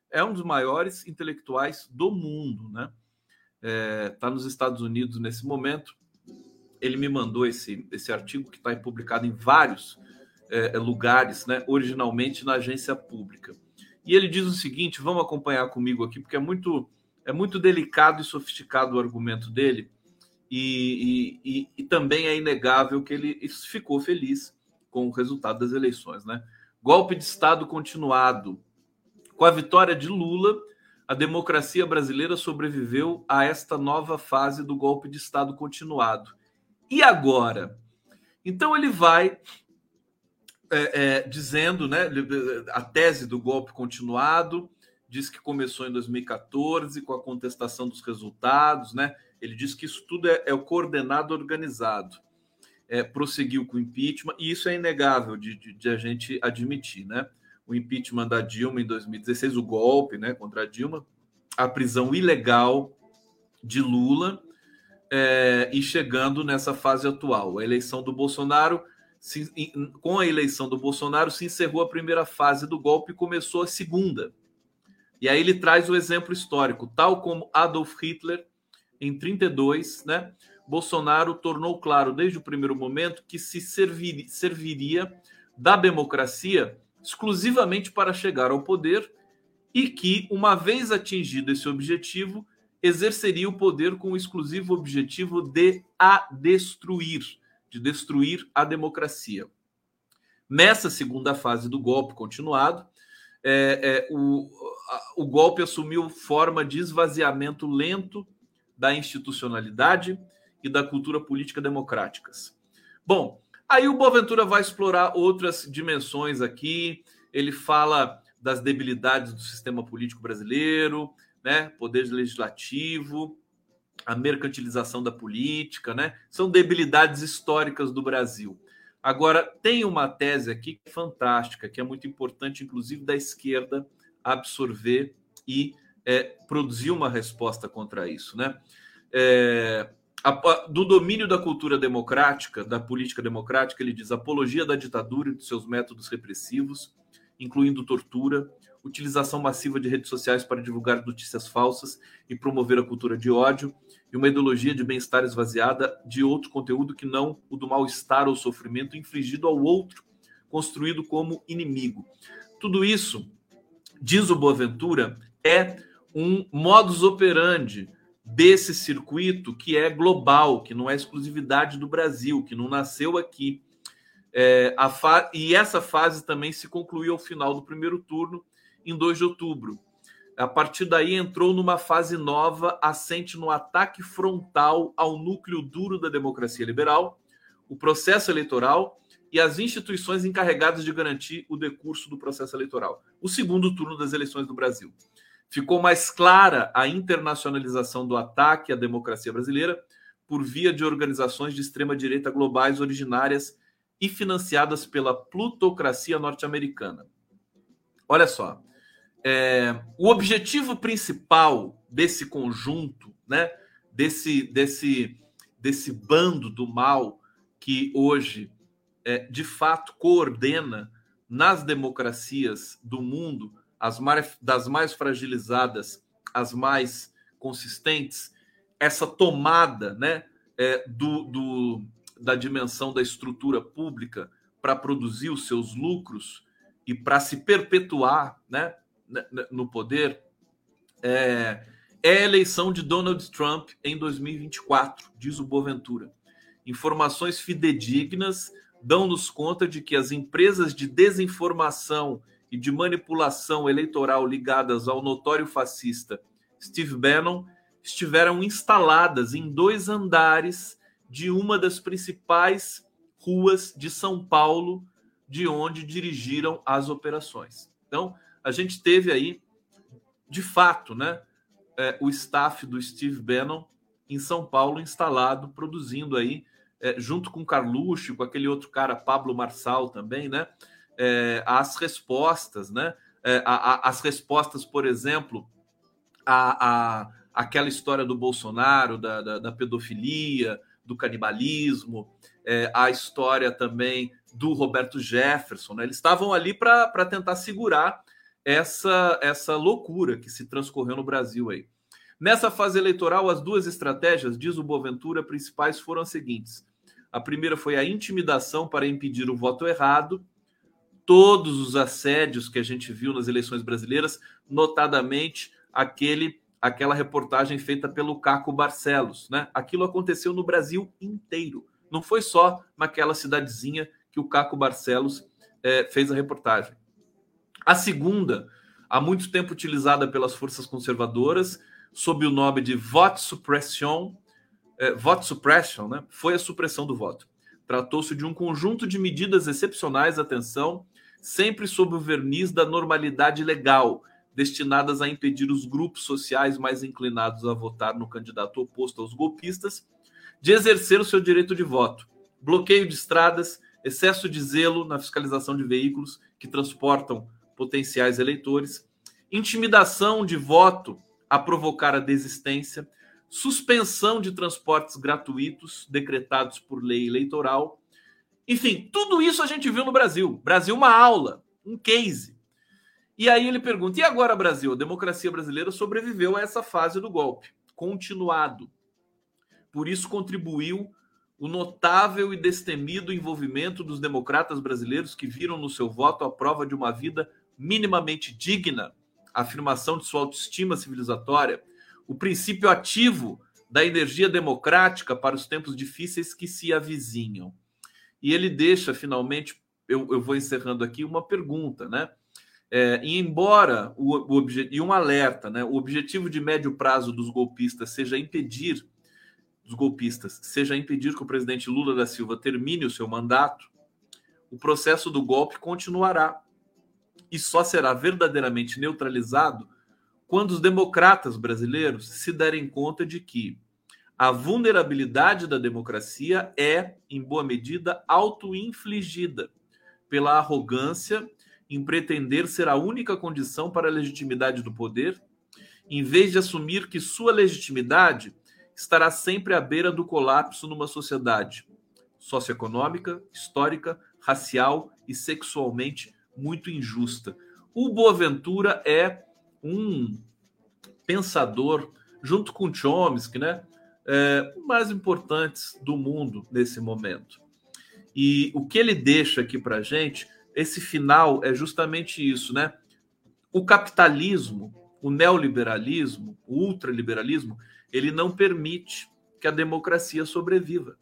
é um dos maiores intelectuais do mundo, né? É, tá nos Estados Unidos nesse momento. Ele me mandou esse, esse artigo que está publicado em vários é, lugares, né? Originalmente na agência pública. E ele diz o seguinte: vamos acompanhar comigo aqui, porque é muito, é muito delicado e sofisticado o argumento dele e, e, e, também é inegável que ele ficou feliz com o resultado das eleições. Né? Golpe de Estado continuado. Com a vitória de Lula, a democracia brasileira sobreviveu a esta nova fase do golpe de Estado continuado. E agora? Então ele vai é, é, dizendo, né, a tese do golpe continuado, diz que começou em 2014 com a contestação dos resultados, né? Ele diz que isso tudo é, é o coordenado organizado. É, prosseguiu com o impeachment, e isso é inegável de, de, de, a gente admitir, né? O impeachment da Dilma em 2016, o golpe né, contra a Dilma, a prisão ilegal de Lula, é, e chegando nessa fase atual. A eleição do Bolsonaro, se, com a eleição do Bolsonaro, se encerrou a primeira fase do golpe e começou a segunda. E aí ele traz o exemplo histórico, tal como Adolf Hitler em 32, né? Bolsonaro tornou claro desde o primeiro momento que se servir, serviria da democracia exclusivamente para chegar ao poder e que, uma vez atingido esse objetivo, exerceria o poder com o exclusivo objetivo de a destruir, de destruir a democracia. Nessa segunda fase do golpe continuado, é, é, o, o golpe assumiu forma de esvaziamento lento da institucionalidade e da cultura política democráticas. Bom, aí o Boaventura vai explorar outras dimensões aqui. Ele fala das debilidades do sistema político brasileiro, né? Poder legislativo, a mercantilização da política, né? São debilidades históricas do Brasil. Agora, tem uma tese aqui fantástica, que é muito importante, inclusive da esquerda, absorver e é, produzir uma resposta contra isso, né? É, a, do domínio da cultura democrática, da política democrática, ele diz apologia da ditadura e de seus métodos repressivos, incluindo tortura, utilização massiva de redes sociais para divulgar notícias falsas e promover a cultura de ódio, e uma ideologia de bem-estar esvaziada de outro conteúdo que não o do mal-estar ou sofrimento infligido ao outro, construído como inimigo. Tudo isso, diz o Boaventura, é um modus operandi desse circuito que é global, que não é exclusividade do Brasil, que não nasceu aqui. É, fa... E essa fase também se concluiu ao final do primeiro turno, em 2 de outubro. A partir daí entrou numa fase nova, assente no ataque frontal ao núcleo duro da democracia liberal, o processo eleitoral e as instituições encarregadas de garantir o decurso do processo eleitoral. O segundo turno das eleições do Brasil. Ficou mais clara a internacionalização do ataque à democracia brasileira por via de organizações de extrema-direita globais originárias e financiadas pela plutocracia norte-americana. Olha só, é, o objetivo principal desse conjunto, né, desse, desse, desse bando do mal que hoje, é, de fato, coordena nas democracias do mundo as mais, das mais fragilizadas às mais consistentes, essa tomada né, é, do, do, da dimensão da estrutura pública para produzir os seus lucros e para se perpetuar né, no poder, é, é a eleição de Donald Trump em 2024, diz o Boaventura. Informações fidedignas dão-nos conta de que as empresas de desinformação e de manipulação eleitoral ligadas ao notório fascista Steve Bannon estiveram instaladas em dois andares de uma das principais ruas de São Paulo, de onde dirigiram as operações. Então, a gente teve aí, de fato, né, é, o staff do Steve Bannon em São Paulo instalado, produzindo aí, é, junto com Carluxo, com aquele outro cara, Pablo Marçal também, né? é, as respostas, né? É, a, a, as respostas, por exemplo, a, a, aquela história do Bolsonaro, da, da, da pedofilia, do canibalismo, é, a história também do Roberto Jefferson, né? Eles estavam ali para tentar segurar essa, essa loucura que se transcorreu no Brasil aí. Nessa fase eleitoral, as duas estratégias, diz o Boaventura, principais foram as seguintes. A primeira foi a intimidação para impedir o voto errado, todos os assédios que a gente viu nas eleições brasileiras, notadamente aquele aquela reportagem feita pelo Caco Barcelos, né? Aquilo aconteceu no Brasil inteiro. Não foi só naquela cidadezinha que o Caco Barcelos é, fez a reportagem. A segunda, há muito tempo utilizada pelas forças conservadoras, sob o nome de vote suppression, é, vote suppression, né? Foi a supressão do voto. Tratou-se de um conjunto de medidas excepcionais, atenção, sempre sob o verniz da normalidade legal, destinadas a impedir os grupos sociais mais inclinados a votar no candidato oposto aos golpistas de exercer o seu direito de voto. Bloqueio de estradas, excesso de zelo na fiscalização de veículos que transportam potenciais eleitores, intimidação de voto a provocar a desistência, suspensão de transportes gratuitos decretados por lei eleitoral enfim, tudo isso a gente viu no Brasil. Brasil, uma aula, um case. E aí ele pergunta: e agora, Brasil? A democracia brasileira sobreviveu a essa fase do golpe, continuado. Por isso contribuiu o notável e destemido envolvimento dos democratas brasileiros que viram no seu voto a prova de uma vida minimamente digna, afirmação de sua autoestima civilizatória, o princípio ativo da energia democrática para os tempos difíceis que se avizinham. E ele deixa, finalmente, eu, eu vou encerrando aqui, uma pergunta, né? É, e embora o, o e um alerta, né? O objetivo de médio prazo dos golpistas seja impedir dos golpistas seja impedir que o presidente Lula da Silva termine o seu mandato, o processo do golpe continuará e só será verdadeiramente neutralizado quando os democratas brasileiros se derem conta de que a vulnerabilidade da democracia é, em boa medida, auto-infligida pela arrogância em pretender ser a única condição para a legitimidade do poder, em vez de assumir que sua legitimidade estará sempre à beira do colapso numa sociedade socioeconômica, histórica, racial e sexualmente muito injusta. O Boaventura é um pensador, junto com Chomsky, né, é, mais importantes do mundo nesse momento. E o que ele deixa aqui para gente, esse final é justamente isso, né? O capitalismo, o neoliberalismo, o ultraliberalismo, ele não permite que a democracia sobreviva.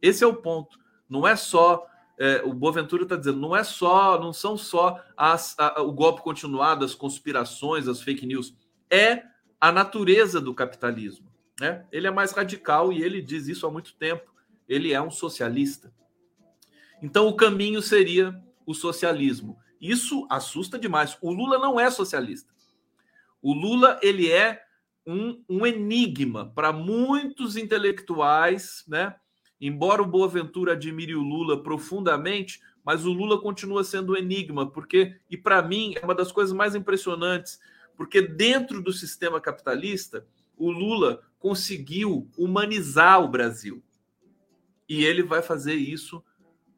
Esse é o ponto. Não é só é, o Boaventura está dizendo, não é só, não são só as, a, o golpe continuado, as conspirações, as fake news, é a natureza do capitalismo. Né? Ele é mais radical e ele diz isso há muito tempo. Ele é um socialista. Então o caminho seria o socialismo. Isso assusta demais. O Lula não é socialista. O Lula ele é um, um enigma para muitos intelectuais, né? Embora o Boaventura admire o Lula profundamente, mas o Lula continua sendo um enigma, porque, e para mim, é uma das coisas mais impressionantes, porque dentro do sistema capitalista, o Lula conseguiu humanizar o Brasil. E ele vai fazer isso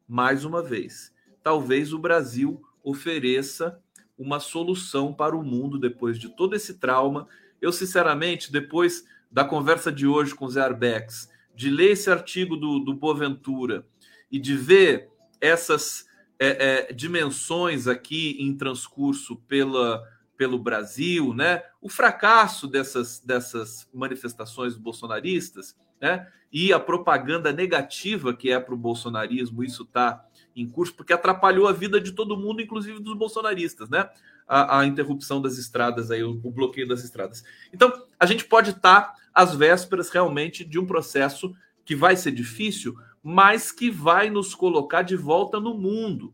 mais uma vez. Talvez o Brasil ofereça uma solução para o mundo depois de todo esse trauma. Eu, sinceramente, depois da conversa de hoje com o Zé Arbex, de ler esse artigo do, do Boaventura e de ver essas é, é, dimensões aqui em transcurso pela, pelo Brasil, né? o fracasso dessas, dessas manifestações bolsonaristas né? e a propaganda negativa que é para o bolsonarismo, isso está em curso, porque atrapalhou a vida de todo mundo, inclusive dos bolsonaristas, né? A, a interrupção das estradas, aí, o, o, bloqueio das estradas. Então, a gente pode estar tá às vésperas realmente de um processo que vai ser difícil, mas que vai nos colocar de volta no mundo.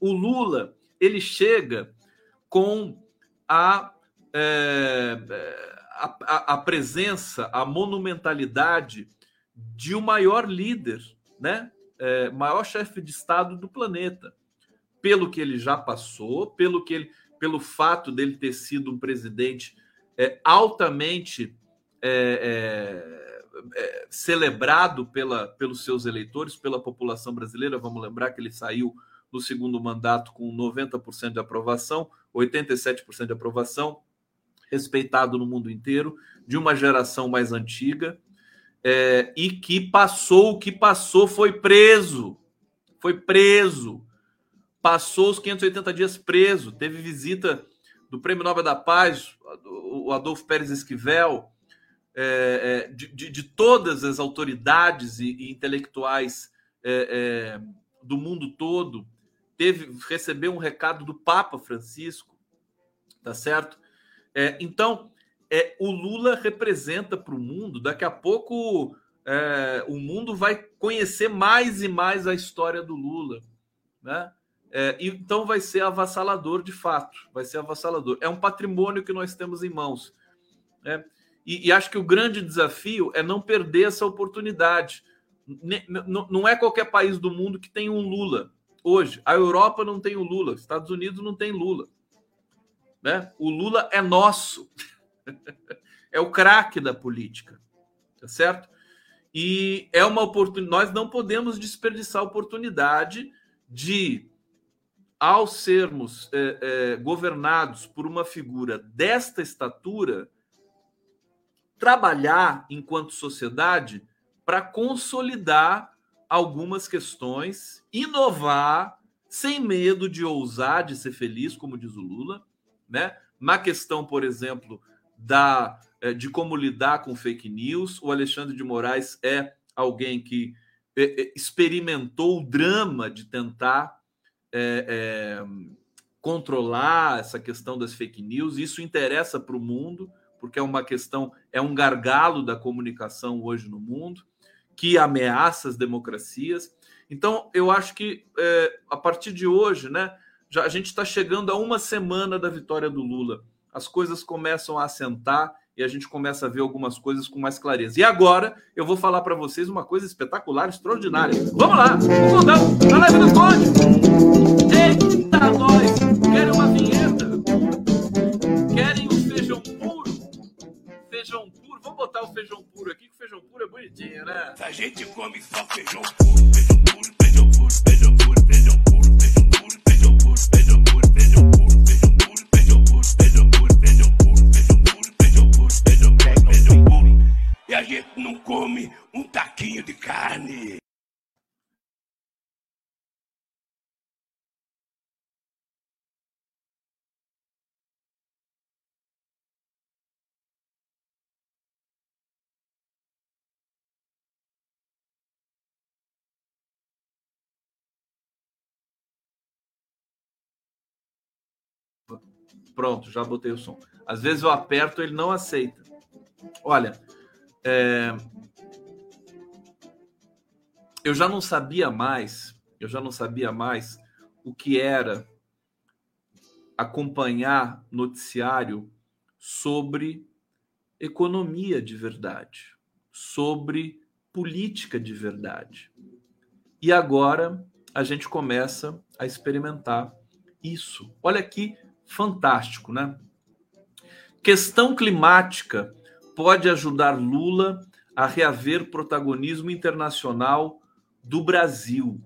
O Lula ele chega com a, é, a, a, presença, a monumentalidade de o maior líder, né? É, maior chefe de Estado do planeta, pelo que ele já passou, pelo que ele, pelo fato dele ter sido um presidente é, altamente é, é, é, celebrado pela, pelos seus eleitores, pela população brasileira. Vamos lembrar que ele saiu no segundo mandato com 90% de aprovação, 87% de aprovação, respeitado no mundo inteiro, de uma geração mais antiga, é, e que passou o que passou, foi preso. Foi preso. Passou os 580 dias preso. Teve visita do Prêmio Nobel da Paz, o Adolfo Pérez Esquivel, é, é, de, de, de, todas as autoridades e, e intelectuais é, é, do mundo todo, teve recebeu um recado do Papa Francisco, tá certo? É, então, é, o Lula representa para o mundo. Daqui a pouco o mundo vai conhecer mais e mais a história do Lula, né? Então vai ser avassalador de fato, vai ser avassalador. É um patrimônio que nós temos em mãos. Né? E, e, acho que o grande desafio é não perder essa oportunidade. não é qualquer país do mundo que tem um Lula hoje. A Europa não tem o Lula, Estados Unidos não tem Lula. Né? O Lula é nosso. é o craque da política. Tá certo? E é uma oportunidade. Nós não podemos desperdiçar a oportunidade de, ao sermos é, é, governados por uma figura desta estatura, trabalhar enquanto sociedade para consolidar algumas questões, inovar sem medo de ousar, de ser feliz, como diz o Lula, né? Na questão, por exemplo, da é, de como lidar com fake news, o Alexandre de Moraes é alguém que é, é, experimentou o drama de tentar é, é, controlar essa questão das fake news. Isso interessa para o mundo porque é uma questão, é um gargalo da comunicação hoje no mundo, que ameaça as democracias. Então, eu acho que é, a partir de hoje, né, já, a gente está chegando a uma semana da vitória do Lula. as coisas começam a assentar e a gente começa a ver algumas coisas com mais clareza. E agora eu vou falar para vocês uma coisa espetacular, extraordinária. Vamos lá, Condão, na live do Conde. Eita, nós! Querem uma vinheta? Feijão puro? Vamos botar o feijão puro aqui, que o feijão puro é bonitinho, né? A gente come só feijão puro, Pronto, já botei o som. Às vezes eu aperto, ele não aceita. Olha, é... eu já não sabia mais, eu já não sabia mais o que era acompanhar noticiário sobre economia de verdade, sobre política de verdade. E agora a gente começa a experimentar isso. Olha que fantástico, né? Questão climática pode ajudar Lula a reaver protagonismo internacional do Brasil.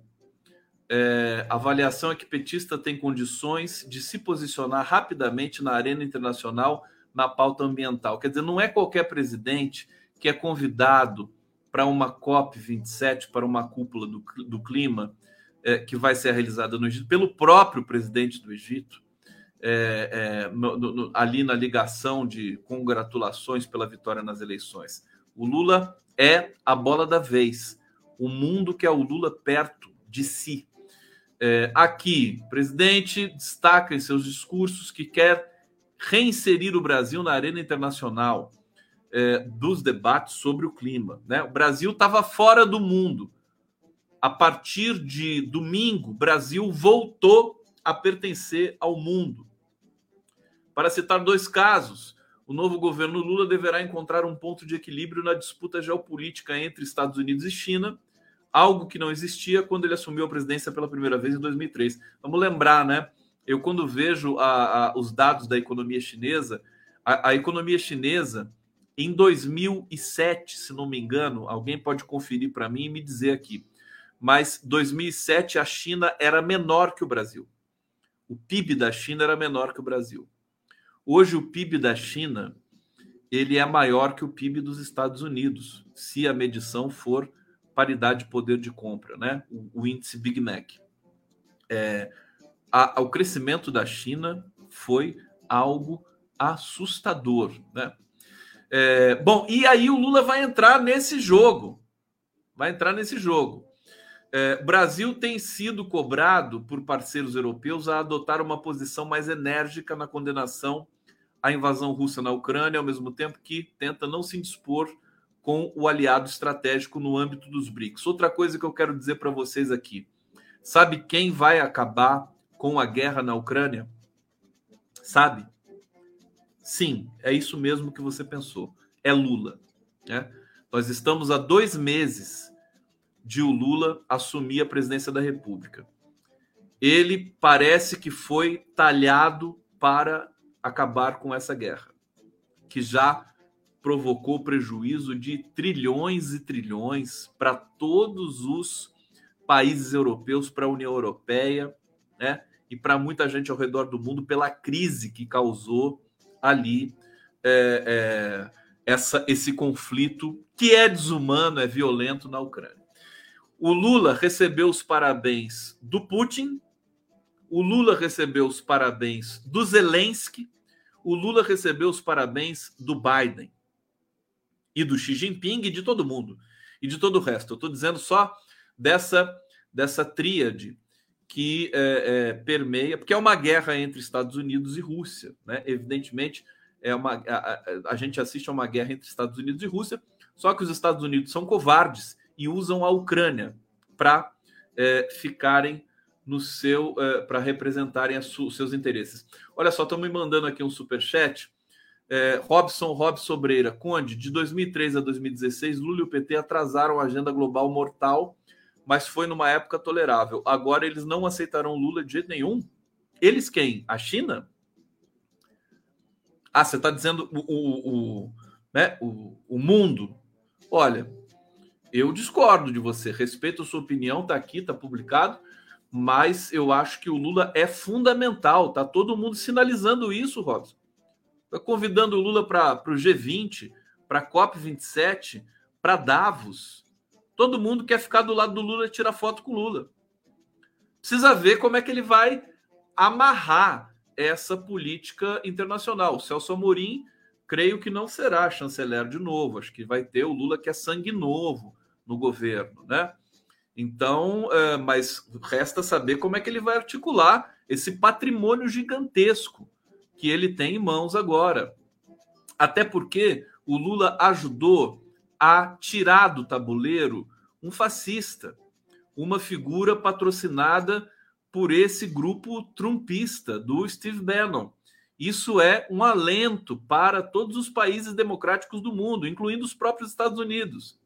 É, a avaliação é que petista tem condições de se posicionar rapidamente na arena internacional na pauta ambiental. Quer dizer, não é qualquer presidente que é convidado para uma COP27, para uma cúpula do, do clima, é, que vai ser realizada no Egito, pelo próprio presidente do Egito, é, é, no, no, ali na ligação de congratulações pela vitória nas eleições. O Lula é a bola da vez. O mundo quer o Lula perto de si. É, aqui, o presidente destaca em seus discursos que quer reinserir o Brasil na arena internacional é, dos debates sobre o clima. Né? O Brasil estava fora do mundo. A partir de domingo, o Brasil voltou a pertencer ao mundo. Para citar dois casos, o novo governo Lula deverá encontrar um ponto de equilíbrio na disputa geopolítica entre Estados Unidos e China, algo que não existia quando ele assumiu a presidência pela primeira vez em 2003. Vamos lembrar, né? Eu, quando vejo a, a, os dados da economia chinesa, a, a economia chinesa, em 2007, se não me engano, alguém pode conferir para mim e me dizer aqui, mas 2007 a China era menor que o Brasil. O PIB da China era menor que o Brasil. Hoje o PIB da China ele é maior que o PIB dos Estados Unidos, se a medição for paridade de poder de compra, né? O, o índice Big Mac. É, a, o crescimento da China foi algo assustador, né? É, bom, e aí o Lula vai entrar nesse jogo, vai entrar nesse jogo. É, Brasil tem sido cobrado por parceiros europeus a adotar uma posição mais enérgica na condenação à invasão russa na Ucrânia, ao mesmo tempo que tenta não se dispor com o aliado estratégico no âmbito dos BRICS. Outra coisa que eu quero dizer para vocês aqui: sabe quem vai acabar com a guerra na Ucrânia? Sabe? Sim, é isso mesmo que você pensou. É Lula. Né? Nós estamos há dois meses de o Lula assumir a presidência da República. Ele parece que foi talhado para acabar com essa guerra, que já provocou prejuízo de trilhões e trilhões para todos os países europeus, para a União Europeia, né? E para muita gente ao redor do mundo pela crise que causou ali é, é, essa, esse conflito que é desumano, é violento na Ucrânia. O Lula recebeu os parabéns do Putin, o Lula recebeu os parabéns do Zelensky, o Lula recebeu os parabéns do Biden e do Xi Jinping e de todo mundo e de todo o resto. Eu estou dizendo só dessa dessa tríade que é, é, permeia, porque é uma guerra entre Estados Unidos e Rússia, né? Evidentemente, é uma a, a, a gente assiste a uma guerra entre Estados Unidos e Rússia, só que os Estados Unidos são covardes e usam a Ucrânia para é, ficarem no seu para representarem os seus interesses. Olha só, estão me mandando aqui um super chat. É, Robson Rob Sobreira, Conde, de 2003 a 2016, Lula e o PT atrasaram a agenda global mortal, mas foi numa época tolerável. Agora eles não aceitarão Lula de jeito nenhum. Eles quem? A China? Ah, você está dizendo o, o, o, né, o, o mundo. Olha, eu discordo de você, respeito a sua opinião, está aqui, está publicado, mas eu acho que o Lula é fundamental. Tá todo mundo sinalizando isso, Robson. Tá convidando o Lula para o G20, para a COP27, para Davos. Todo mundo quer ficar do lado do Lula e tirar foto com o Lula. Precisa ver como é que ele vai amarrar essa política internacional. O Celso Amorim, creio que não será chanceler de novo. Acho que vai ter o Lula que é sangue novo no governo, né? Então, é, mas resta saber como é que ele vai articular esse patrimônio gigantesco que ele tem em mãos agora. Até porque o Lula ajudou a tirar do tabuleiro um fascista, uma figura patrocinada por esse grupo trumpista do Steve Bannon. Isso é um alento para todos os países democráticos do mundo, incluindo os próprios Estados Unidos.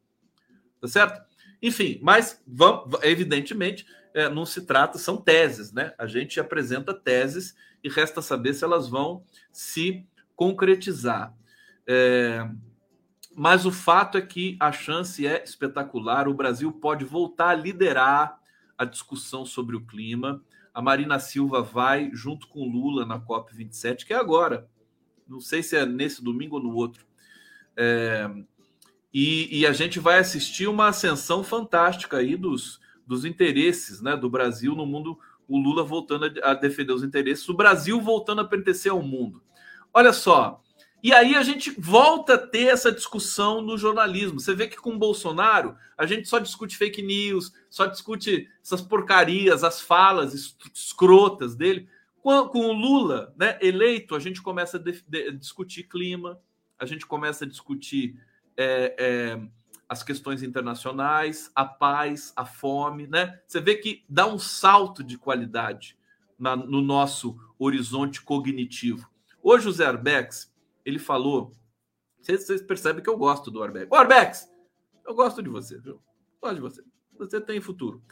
Tá certo? Enfim, mas vamos, evidentemente é, não se trata, são teses, né? A gente apresenta teses e resta saber se elas vão se concretizar. É, mas o fato é que a chance é espetacular. O Brasil pode voltar a liderar a discussão sobre o clima. A Marina Silva vai junto com Lula na COP 27, que é agora. Não sei se é nesse domingo ou no outro. É, e, e, a gente vai assistir uma ascensão fantástica aí dos, dos interesses né, do Brasil no mundo. O Lula voltando a, a defender os interesses, o Brasil voltando a pertencer ao mundo. Olha só, e aí a gente volta a ter essa discussão no jornalismo. Você vê que com o Bolsonaro a gente só discute fake news, só discute essas porcarias, as falas escrotas dele. Com, com o Lula né, eleito, a gente começa a de, de, discutir clima, a gente começa a discutir é, é, as questões internacionais, a paz, a fome, né? Você vê que dá um salto de qualidade na, no nosso horizonte cognitivo. Hoje o Zé Arbex, ele falou, vocês, vocês percebem que eu gosto do Arbex. Ô Arbex, eu gosto de você, viu? Gosto de você. Você tem futuro.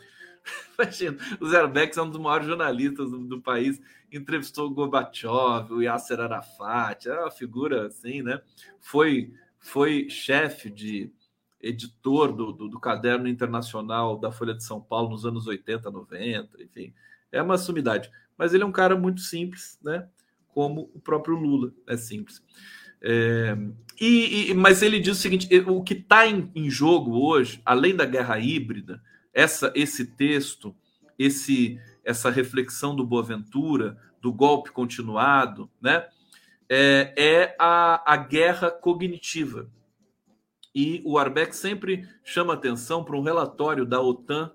Imagina, o Zé Arbex é um dos maiores jornalistas do, do país, entrevistou o Gorbachev, o Yasser Arafat, é uma figura assim, né? Foi foi chefe de editor do, do, do, caderno internacional da Folha de São Paulo nos anos 80, 90, enfim, é uma sumidade. Mas ele é um cara muito simples, né? Como o próprio Lula é simples. É, e, e, mas ele diz o seguinte: o que está em, em, jogo hoje, além da guerra híbrida, essa, esse texto, esse, essa reflexão do Boaventura, do golpe continuado, né? É, é a, a guerra cognitiva. E o Arbeck sempre chama atenção para um relatório da OTAN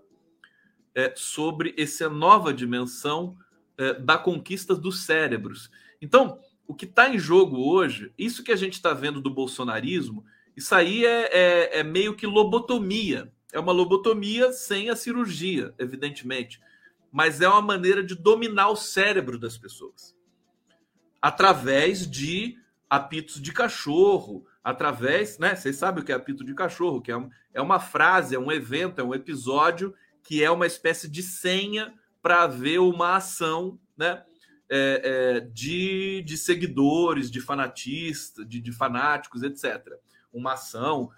é, sobre essa nova dimensão é, da conquista dos cérebros. Então, o que está em jogo hoje, isso que a gente está vendo do bolsonarismo, isso aí é, é, é, meio que lobotomia. É uma lobotomia sem a cirurgia, evidentemente. Mas é uma maneira de dominar o cérebro das pessoas através de apitos de cachorro, através, né? Vocês sabem o que é apito de cachorro, que é, um, é uma frase, é um evento, é um episódio que é uma espécie de senha para ver uma ação, né? É, é, de, de seguidores, de fanatistas, de, de fanáticos, etc. Uma ação.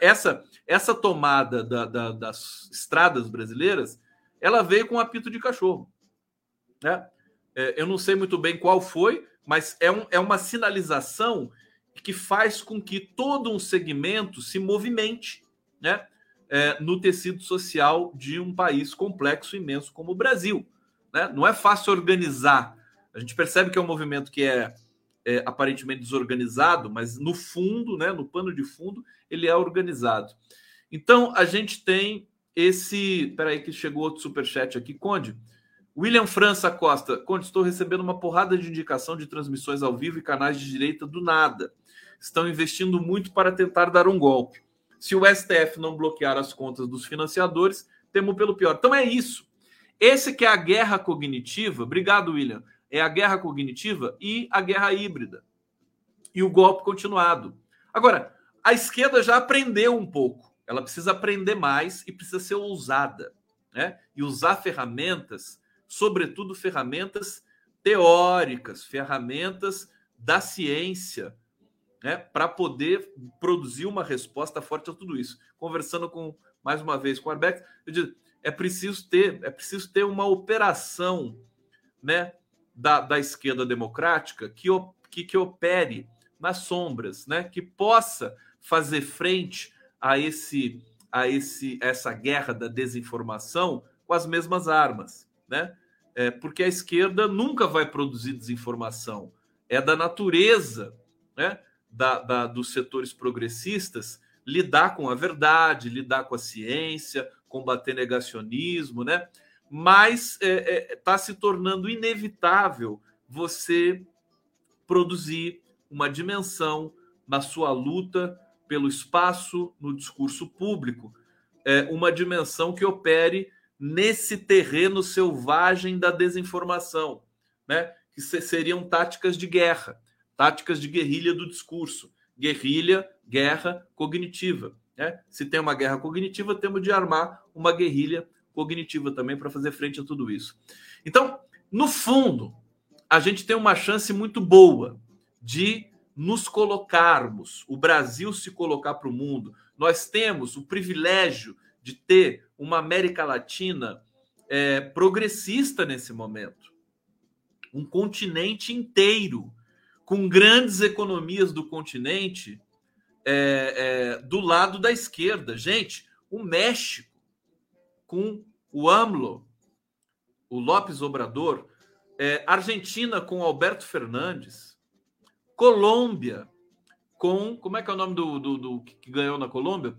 Essa, essa tomada da, da, das estradas brasileiras, ela veio com apito de cachorro. Né? É, eu não sei muito bem qual foi, mas é, um, é uma sinalização que faz com que todo um segmento se movimente né, é, no tecido social de um país complexo, imenso como o Brasil. Né? Não é fácil organizar. A gente percebe que é um movimento que é, é aparentemente desorganizado, mas no fundo, né, no pano de fundo, ele é organizado. Então, a gente tem esse. Peraí, que chegou outro superchat aqui, Conde. William França Costa, quando estou recebendo uma porrada de indicação de transmissões ao vivo e canais de direita do nada. Estão investindo muito para tentar dar um golpe. Se o STF não bloquear as contas dos financiadores, temo pelo pior. Então é isso. Esse que é a guerra cognitiva, obrigado, William, é a guerra cognitiva e a guerra híbrida. E o golpe continuado. Agora, a esquerda já aprendeu um pouco. Ela precisa aprender mais e precisa ser ousada, né? E usar ferramentas, sobretudo ferramentas teóricas, ferramentas da ciência, né, para poder produzir uma resposta forte a tudo isso. Conversando com mais uma vez com o Arbex, eu digo, é preciso ter, é preciso ter uma operação, né, da, da esquerda democrática que, que, que opere nas sombras, né, que possa fazer frente a esse a esse essa guerra da desinformação com as mesmas armas, né? É, porque a esquerda nunca vai produzir desinformação. É da natureza, né? Da, da, dos setores progressistas lidar com a verdade, lidar com a ciência, combater negacionismo, né? Mas está é, é, tá se tornando inevitável você produzir uma dimensão na sua luta pelo espaço no discurso público, é, uma dimensão que opere nesse terreno selvagem da desinformação, né? Que seriam táticas de guerra, táticas de guerrilha do discurso, guerrilha, guerra cognitiva. Né? Se tem uma guerra cognitiva, temos de armar uma guerrilha cognitiva também para fazer frente a tudo isso. Então, no fundo, a gente tem uma chance muito boa de nos colocarmos, o Brasil se colocar para o mundo. Nós temos o privilégio de ter uma América Latina é, progressista nesse momento. Um continente inteiro, com grandes economias do continente é, é, do lado da esquerda. Gente, o México, com o AMLO, o Lopes Obrador, é, Argentina com Alberto Fernandes, Colômbia com. Como é que é o nome do, do, do que ganhou na Colômbia?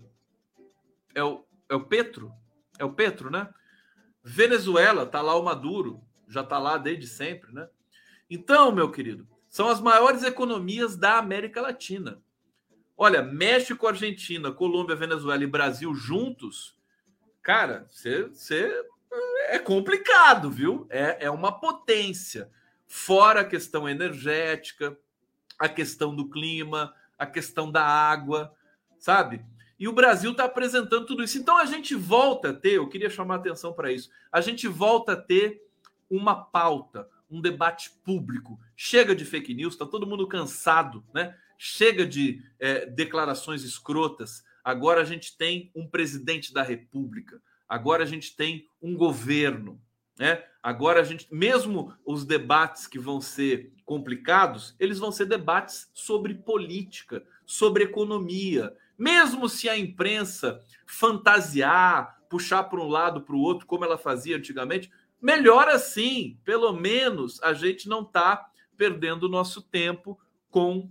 É o, é o Petro? É o Petro, né? Venezuela, tá lá o Maduro, já tá lá desde sempre, né? Então, meu querido, são as maiores economias da América Latina. Olha, México, Argentina, Colômbia, Venezuela e Brasil juntos, cara, você é complicado, viu? É, é uma potência. Fora a questão energética, a questão do clima, a questão da água, sabe? E o Brasil está apresentando tudo isso. Então a gente volta a ter, eu queria chamar atenção para isso, a gente volta a ter uma pauta, um debate público. Chega de fake news, está todo mundo cansado, né? Chega de é, declarações escrotas. Agora a gente tem um presidente da República. Agora a gente tem um governo. Né? Agora a gente, mesmo os debates que vão ser complicados, eles vão ser debates sobre política, sobre economia. Mesmo se a imprensa fantasiar, puxar para um lado para o outro, como ela fazia antigamente, melhor assim. Pelo menos a gente não está perdendo nosso tempo com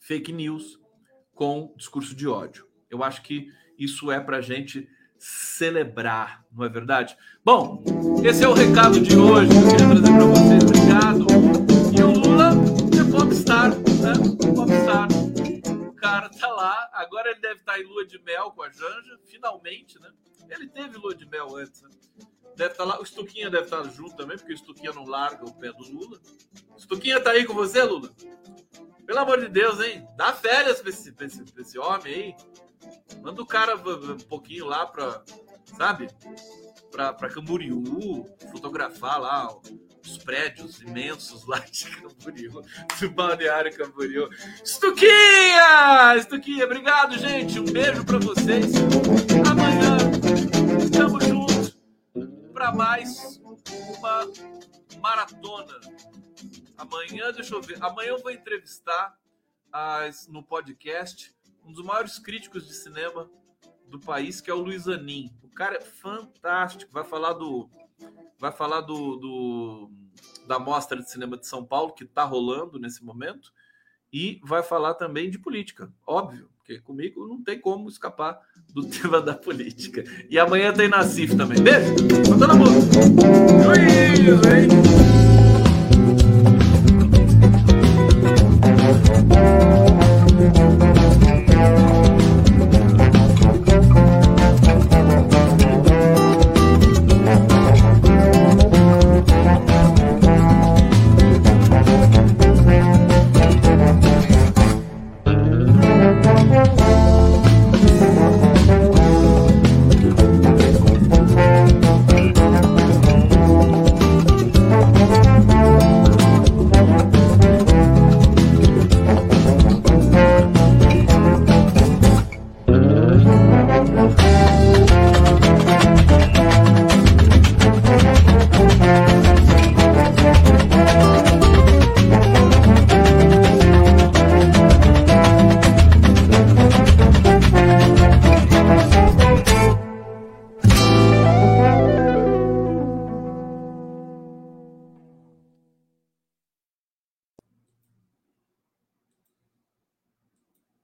fake news, com discurso de ódio. Eu acho que isso é para a gente celebrar, não é verdade? Bom, esse é o recado de hoje que eu queria trazer para vocês. Obrigado. E o Lula é popstar, né? Popstar. O cara tá agora ele deve estar em lua de mel com a Janja, finalmente, né? Ele teve lua de mel antes, né? Deve estar lá, o Estuquinha deve estar junto também, porque o Estuquinha não larga o pé do Lula. Estuquinha tá aí com você, Lula? Pelo amor de Deus, hein? Dá férias pra esse, pra esse, pra esse homem aí. Manda o cara um pouquinho lá pra, sabe? Pra, pra Camboriú, fotografar lá os prédios imensos lá de Camboriú, do balneário Camboriú. Estuquinha! Estuquinha, obrigado, gente. Um beijo pra vocês. Amanhã estamos juntos para mais uma maratona Amanhã, deixa eu ver. Amanhã eu vou entrevistar as, no podcast um dos maiores críticos de cinema do país, que é o Luiz Anin. O cara é fantástico. Vai falar do. Vai falar do, do da Mostra de Cinema de São Paulo, que está rolando nesse momento, e vai falar também de política, óbvio, porque comigo não tem como escapar do tema da política. E amanhã tem Nacif também. Beijo! Mandando amor! Oi, hein?